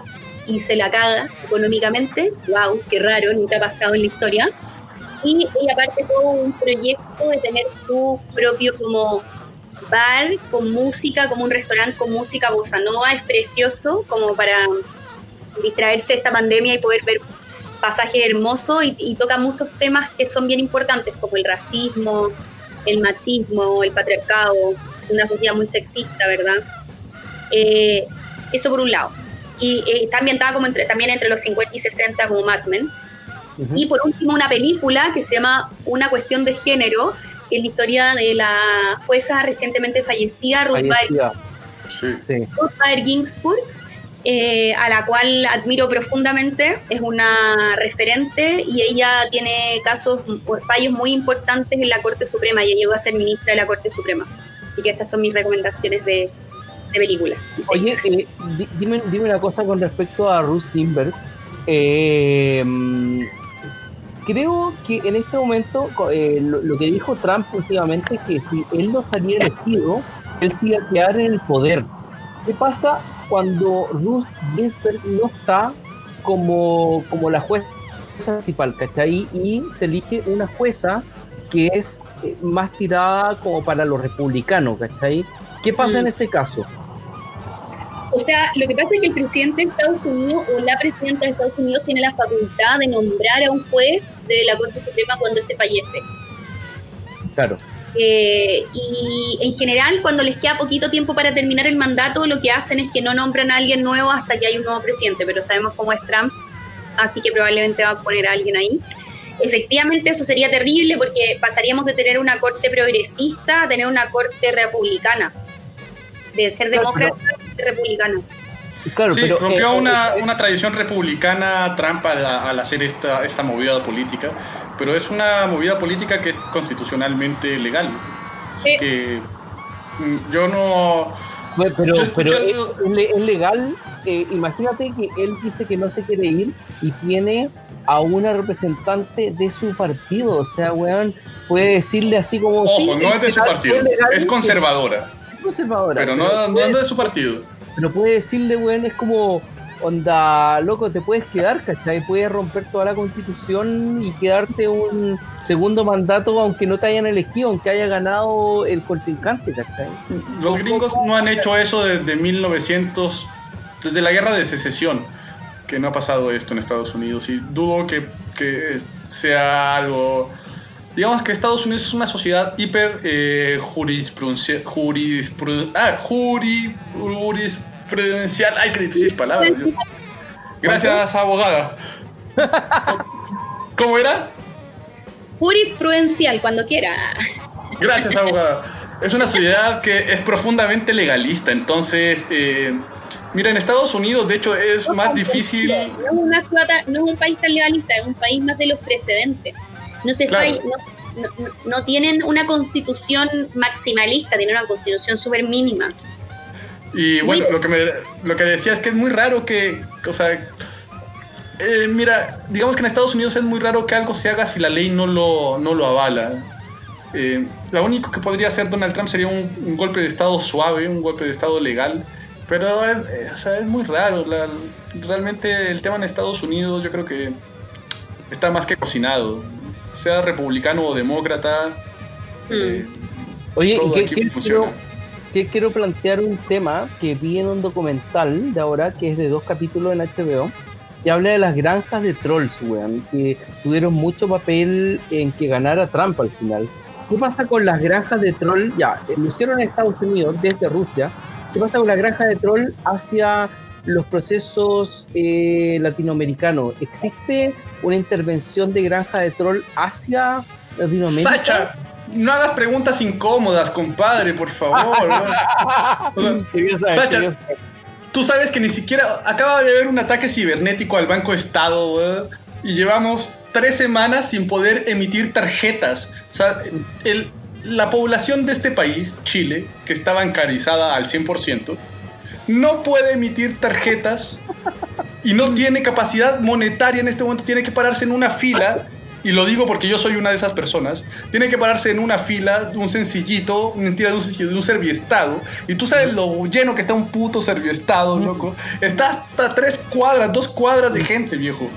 y se la caga económicamente. ¡Wow! ¡Qué raro! Nunca ha pasado en la historia. Y ella parte todo un proyecto de tener su propio como bar con música, como un restaurante con música bossa nova. Es precioso como para distraerse de esta pandemia y poder ver pasajes hermosos y, y toca muchos temas que son bien importantes, como el racismo, el machismo, el patriarcado, una sociedad muy sexista, ¿verdad? Eh, eso por un lado. Y eh, está ambientada como entre, también entre los 50 y 60 como Mad Men. Y por último una película que se llama Una cuestión de género, que es la historia de la jueza recientemente fallecida, Ruth Bader, sí. Ruth Bader Ginsburg, eh, a la cual admiro profundamente, es una referente y ella tiene casos, fallos muy importantes en la Corte Suprema, y llegó a ser ministra de la Corte Suprema. Así que esas son mis recomendaciones de, películas. Oye, eh, dime, dime, una cosa con respecto a Ruth Ginsburg. Eh, creo que en este momento lo, lo, que dijo Trump últimamente es que si él no saliera elegido, él se iba a quedar en el poder. ¿Qué pasa cuando Ruth Ginsburg no está como, como la jueza principal, ¿cachai? Y se elige una jueza que es eh, más tirada como para los republicanos, ¿cachai? ¿Qué pasa en mm. ese caso? O sea, lo que pasa es que el presidente de Estados Unidos o la presidenta de Estados Unidos tiene la facultad de nombrar a un juez de la Corte Suprema cuando éste fallece. Claro. Eh, y en general, cuando les queda poquito tiempo para terminar el mandato, lo que hacen es que no nombran a alguien nuevo hasta que hay un nuevo presidente, pero sabemos cómo es Trump, así que probablemente va a poner a alguien ahí. Efectivamente, eso sería terrible porque pasaríamos de tener una corte progresista a tener una corte republicana, de ser demócrata republicana. Claro, sí, pero, rompió eh, una, eh, una, tradición republicana Trump al, al hacer esta, esta movida política pero es una movida política que es constitucionalmente legal. Así que mm, yo no... pero, es, legal, eh, imagínate que él dice que no se quiere ir y tiene a una representante de su partido, o sea, weón, puede decirle así como... Ojo, no es de su partido, es conservadora. Conservadora. Pero, no, no es de su partido. Pero puede decirle, weón, es como onda, loco, te puedes quedar, ¿cachai? Puedes romper toda la constitución y quedarte un segundo mandato aunque no te hayan elegido, aunque haya ganado el contrincante, ¿cachai? Los gringos no han hecho eso desde 1900, desde la guerra de secesión, que no ha pasado esto en Estados Unidos y dudo que, que sea algo... Digamos que Estados Unidos es una sociedad hiper eh, jurisprudencial, ah, Prudencial. Ay, qué difícil palabra. Gracias, abogada. ¿Cómo era? Jurisprudencial, cuando quiera. Gracias, abogada. Es una sociedad que es profundamente legalista, entonces, eh, mira, en Estados Unidos, de hecho, es más difícil. No es, una no es un país tan legalista, es un país más de los precedentes. No se no, tienen una constitución maximalista, tienen una constitución súper mínima. Y bueno, lo que, me, lo que decía es que es muy raro que, o sea, eh, mira, digamos que en Estados Unidos es muy raro que algo se haga si la ley no lo, no lo avala. Eh, lo único que podría hacer Donald Trump sería un, golpe de Estado suave, un golpe de Estado legal, pero eh, es muy raro. realmente el tema en Estados Unidos yo creo que está más que cocinado. Sea republicano o demócrata. Eh, Oye, ¿qué, quiero, quiero plantear un tema que vi en un documental de ahora que es de dos capítulos en HBO que habla de las granjas de trolls, weón, que tuvieron mucho papel en que ganara Trump al final. ¿Qué pasa con las granjas de troll? Ya, eh, lo hicieron en Estados Unidos desde Rusia. ¿Qué pasa con la granja de troll hacia los procesos eh, latinoamericanos? ¿Existe una intervención de granja de troll hacia Latinoamérica? Sacha, no hagas preguntas incómodas, compadre, por favor. Sacha, tú sabes que ni siquiera acaba de haber un ataque cibernético al Banco Estado, y llevamos tres semanas sin poder emitir tarjetas. O sea, la población de este país, Chile, que está bancarizada al 100%, no puede emitir tarjetas y no tiene capacidad monetaria en este momento, tiene que pararse en una fila. Y lo digo porque yo soy una de esas personas. Tiene que pararse en una fila, un sencillito, mentira, de un sencillo, de un serviestado. Y tú sabes lo lleno que está un puto serviestado, loco. Está hasta tres cuadras, dos cuadras de gente, viejo.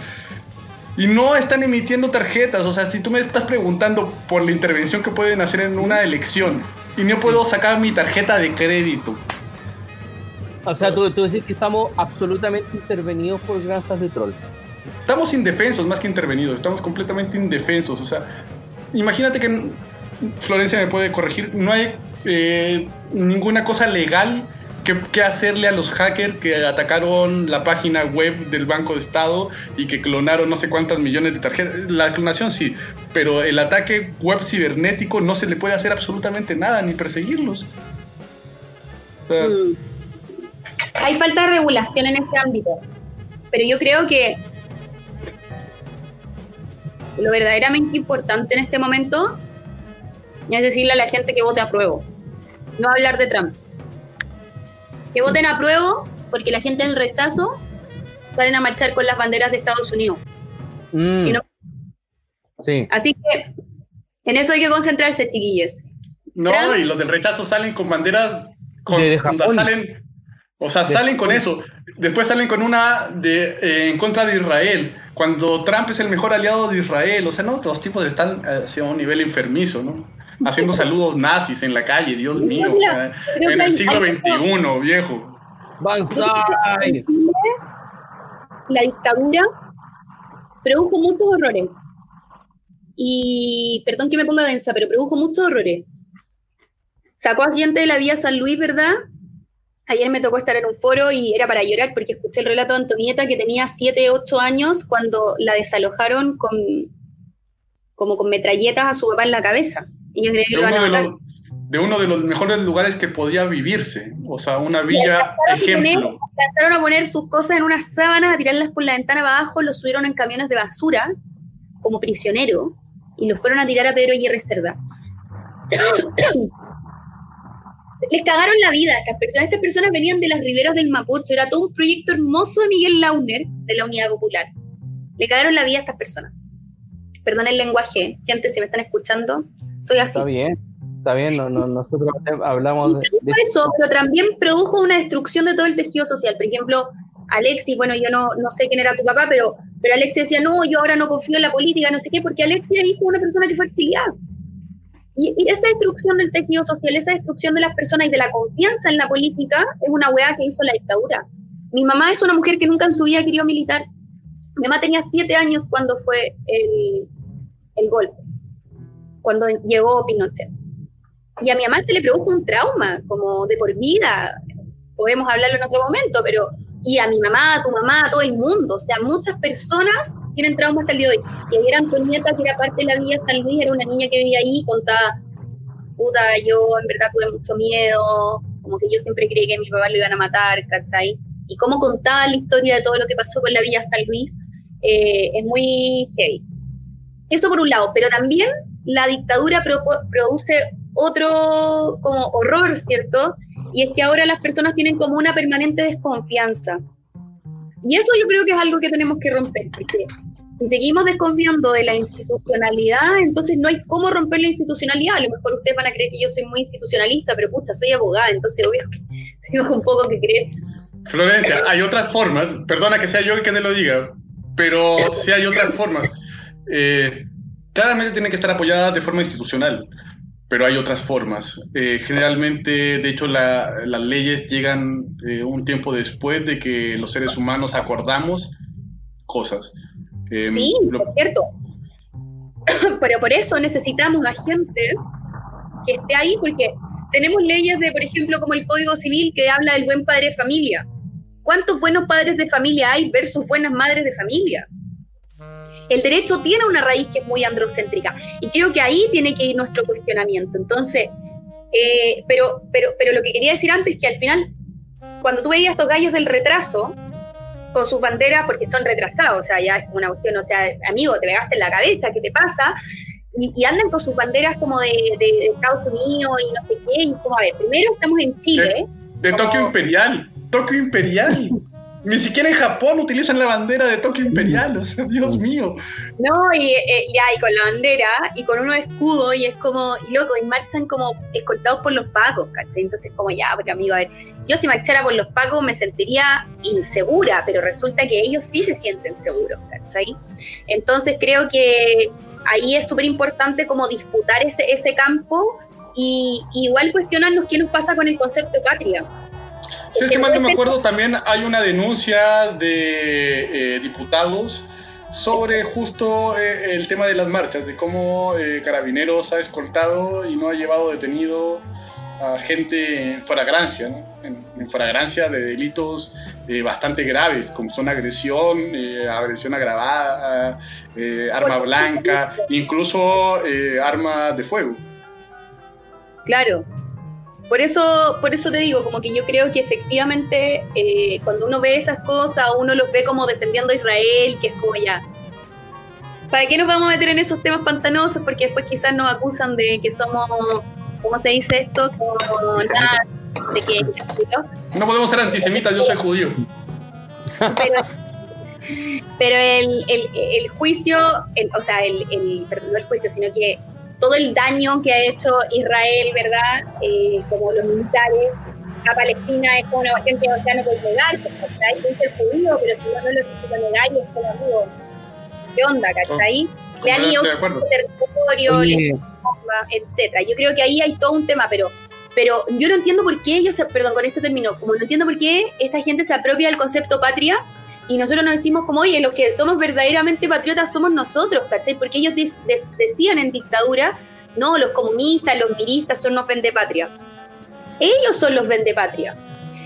Y no están emitiendo tarjetas. O sea, si tú me estás preguntando por la intervención que pueden hacer en una elección y no puedo sacar mi tarjeta de crédito. O sea, tú, tú decís que estamos absolutamente intervenidos por granjas de troll. Estamos indefensos más que intervenidos. Estamos completamente indefensos. O sea, imagínate que Florencia me puede corregir. No hay eh, ninguna cosa legal ¿Qué, hacerle a los hackers que atacaron la página web del Banco de Estado y que clonaron no sé cuántas millones de tarjetas? La clonación sí, pero el ataque web cibernético no se le puede hacer absolutamente nada, ni perseguirlos. Mm. Hay falta de regulación en este ámbito, pero yo creo que lo verdaderamente importante en este momento es decirle a la gente que vote a prueba, no hablar de Trump que voten a prueba porque la gente en el rechazo salen a marchar con las banderas de Estados Unidos. Mm. sí. Así que en eso hay que concentrarse, chiquillos. No, y los del rechazo salen con banderas con, salen, o sea, salen con eso. Después salen con una de eh, en contra de Israel, cuando Trump es el mejor aliado de Israel. O sea, no, los tipos están hacia un nivel enfermizo, ¿no? haciendo saludos nazis en la calle, Dios mío. en el siglo XXI, viejo. La dictadura produjo muchos horrores. Y perdón que me ponga densa, pero produjo muchos horrores. Sacó a gente de la vía San Luis, ¿verdad? Ayer me tocó estar en un foro y era para llorar porque escuché el relato de Antonieta que tenía 7, 8 años cuando la desalojaron con, como con metralletas a su papá en la cabeza de, uno de los mejores lugares que podía vivirse, o sea, una villa ejemplo. Empezaron a poner sus cosas en unas sábanas, a tirarlas por la ventana abajo, los subieron en camiones de basura como prisionero y los fueron a tirar a Pedro Aguirre Cerda. Les cagaron la vida a estas personas. Estas personas venían de las riberas del Mapocho. Era todo un proyecto hermoso de Miguel Launer, de la Unidad Popular. Le cagaron la vida a estas personas. Perdón el lenguaje, gente, si me están escuchando, soy así. Está bien, está bien, no, no, nosotros hablamos de, eso, pero también produjo una destrucción de todo el tejido social. Por ejemplo, Alexis, bueno, yo no, no sé quién era tu papá, pero, pero Alexis decía, no, yo ahora no confío en la política, no sé qué, porque Alexis es hijo de una persona que fue exiliada. Y, y, esa destrucción del tejido social, esa destrucción de las personas y de la confianza en la política es una weá que hizo la dictadura. Mi mamá es una mujer que nunca en su vida querido militar. Mi mamá tenía siete años cuando fue el, el golpe cuando llegó Pinochet. Y a mi mamá se le produjo un trauma, como de por vida. Podemos hablarlo en otro momento, pero. Y a mi mamá, a tu mamá, a todo el mundo. O sea, muchas personas tienen trauma hasta el día de hoy. Y ayer Antonieta, que era parte de la Villa San Luis, era una niña que vivía ahí, contaba, puta, yo en verdad tuve mucho miedo, como que yo siempre creí que mi papá lo iban a matar, ¿cachai? Y cómo contaba la historia de todo lo que pasó con la Villa San Luis, eh, es muy heavy. Eso por un lado, pero también la dictadura produce otro como horror, ¿cierto? Y es que ahora las personas tienen como una permanente desconfianza. Y eso yo creo que es algo que tenemos que romper, porque si seguimos desconfiando de la institucionalidad, entonces no hay cómo romper la institucionalidad. A lo mejor ustedes van a creer que yo soy muy institucionalista, pero pucha, soy abogada, entonces obvio que tengo un poco que creer. Florencia, hay otras formas, perdona que sea yo el que te lo diga, pero sí hay otras formas. Eh, claramente tiene que estar apoyada de forma institucional, pero hay otras formas. Eh, generalmente, de hecho, las leyes llegan eh, un tiempo después de que los seres humanos acordamos cosas. Em, sí, es cierto. Pero por eso necesitamos a gente que esté ahí, porque tenemos leyes de, por ejemplo, como el Código Civil que habla del buen padre de familia. ¿Cuántos buenos padres de familia hay versus buenas madres de familia? El derecho tiene una raíz que es muy androcéntrica y creo que ahí tiene que ir nuestro cuestionamiento. Entonces, eh, pero, pero, pero lo que quería decir antes es que al final, cuando tú veías estos gallos del retraso, con sus banderas porque son retrasados, o sea, ya es como una cuestión, o sea, amigo, te pegaste en la cabeza, ¿qué te pasa? Y, andan con sus banderas como de, Estados Unidos y no sé qué, y como, a ver, primero estamos en Chile. De, Tokio Imperial, Tokio Imperial. Ni siquiera en Japón utilizan la bandera de Tokio Imperial, o sea, Dios mío. No, y eh, ya, y con la bandera, y con unos escudos, y es como, y loco, y marchan como escoltados por los pacos, ¿cachai? Entonces, como ya, pero amigo, a ver, yo si marchara por los pacos me sentiría insegura, pero resulta que ellos sí se sienten seguros, ¿cachai? Entonces, creo que ahí es súper importante como disputar ese, ese campo y, igual cuestionarnos qué nos pasa con el concepto de patria Sí, es que mal no me acuerdo, también hay una denuncia de eh, diputados sobre justo eh, el tema de las marchas, de cómo eh, Carabineros ha escoltado y no ha llevado detenido a gente en fragrancia, ¿no? en, fragrancia de delitos bastante graves, como son agresión, agresión agravada, arma blanca, incluso arma de fuego. Claro, por eso, por eso te digo, como que yo creo que efectivamente eh, cuando uno ve esas cosas, uno los ve como defendiendo a Israel, que es como ya. ¿Para qué nos vamos a meter en esos temas pantanosos? Porque después quizás nos acusan de que somos, ¿cómo se dice esto? Como nada, no sé qué. ¿no? podemos ser antisemitas, yo soy judío. Pero, pero el, el, el juicio, o sea, el, el, perdón, no el juicio, sino que todo el daño que ha hecho Israel, ¿verdad? Eh, como los militares a Palestina es como una cuestión que ya no puede negar, porque hay que ser judío, pero si no, no lo y es como, amigo, ¿qué onda, cachai? Oh, Le han ido territorio, etcétera. Yo creo que ahí hay todo un tema, pero pero yo no entiendo por qué ellos, perdón, con esto termino, como no entiendo por qué esta gente se apropia del concepto patria y nosotros nos decimos como, oye, los que somos verdaderamente patriotas somos nosotros, ¿cachai? Porque ellos decían en dictadura, no, los comunistas, los miristas son los patria. Ellos son los patria.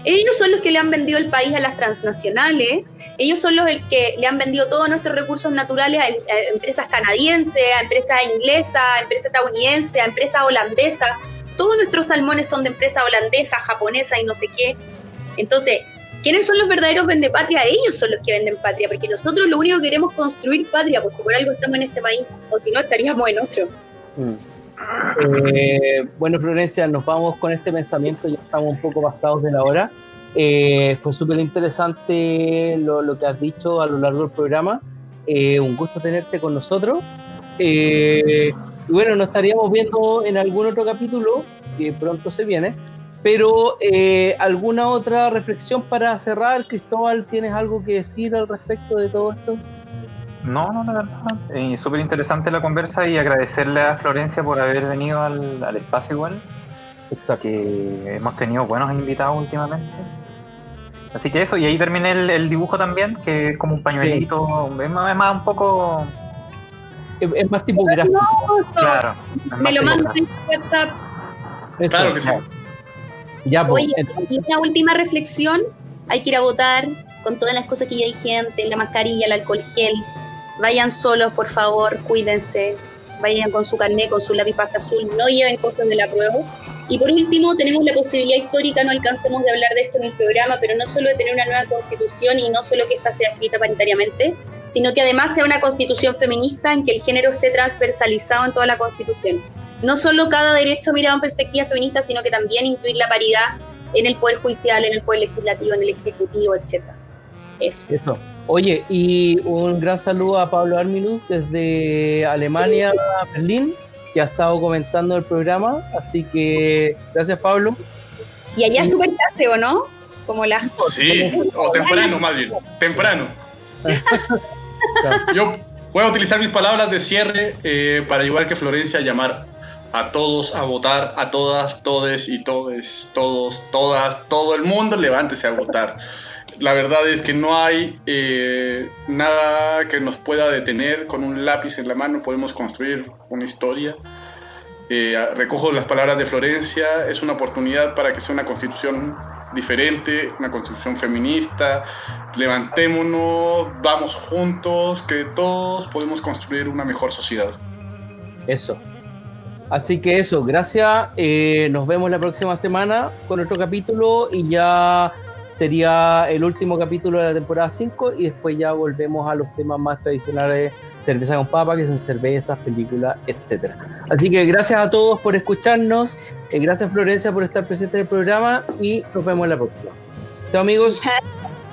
Ellos son los que le han vendido el país a las transnacionales, ellos son los que le han vendido todos nuestros recursos naturales a, empresas canadienses, a empresas inglesas, a empresas estadounidenses, a empresas holandesas. Todos nuestros salmones son de empresas holandesas, japonesas y no sé qué. Entonces, ¿Quiénes son los verdaderos vendepatria? Ellos son los que venden patria, porque nosotros lo único que queremos es construir patria, pues si por algo estamos en este país, o si no estaríamos en otro. Mm. Eh, bueno, Florencia, nos vamos con este pensamiento, ya estamos un poco pasados de la hora. Eh, fue súper interesante lo, que has dicho a lo largo del programa. Eh, un gusto tenerte con nosotros. y bueno, nos estaríamos viendo en algún otro capítulo que pronto se viene. Pero, eh, ¿alguna otra reflexión para cerrar? Cristóbal, ¿tienes algo que decir al respecto de todo esto? No, no, la verdad. Eh, Súper interesante la conversa y agradecerle a Florencia por haber venido al, espacio igual. Exacto. Que hemos tenido buenos invitados últimamente. Así que eso, y ahí terminé el, dibujo también, que es como un pañuelito, es, más, un poco... Es, más tipo gráfico. Claro. Me lo mandas en WhatsApp. Claro que sí. Ya, pues, y una última reflexión, hay que ir a votar con todas las cosas que ya hay gente, la mascarilla, el alcohol gel. Vayan solos, por favor, cuídense. Vayan con su carnet, con su lápiz pasta azul, no lleven cosas de la prueba. Y por último, tenemos la posibilidad histórica, no alcancemos de hablar de esto en el programa, pero no solo de tener una nueva constitución y no solo que esta sea escrita paritariamente, sino que además sea una constitución feminista en que el género esté transversalizado en toda la constitución no solo cada derecho mirado en perspectiva feminista, sino que también incluir la paridad en el poder judicial, en el poder legislativo, en el ejecutivo, etc. Eso. Oye, y un gran saludo a Pablo Arminus desde Alemania, Berlín, que ha estado comentando el programa. Así que gracias, Pablo. Y allá es súper tarde, ¿o no? Como las. Sí, o temprano, más bien. Temprano. Yo voy a utilizar mis palabras de cierre eh, para, igual que Florencia, llamar a todos a votar, a todas, todes y todes, todos, todas, todo el mundo, levántese a votar. La verdad es que no hay eh, nada que nos pueda detener. Con un lápiz en la mano podemos construir una historia. Eh, recojo las palabras de Florencia. Es una oportunidad para que sea una constitución diferente, una constitución feminista. Levantémonos, vamos juntos, que todos podemos construir una mejor sociedad. Eso. Así que eso, gracias. Eh, nos vemos la próxima semana con otro capítulo y ya sería el último capítulo de la temporada 5 y después ya volvemos a los temas más tradicionales, cerveza con papa, que son cervezas, películas, etcétera. Así que gracias a todos por escucharnos, eh, gracias Florencia por estar presente en el programa y nos vemos en la próxima. Chao amigos.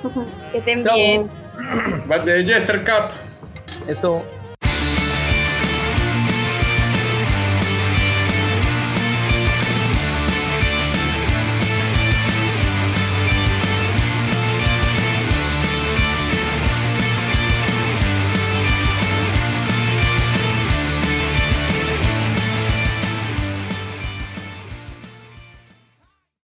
que estén bien. Jester Cup. Esto.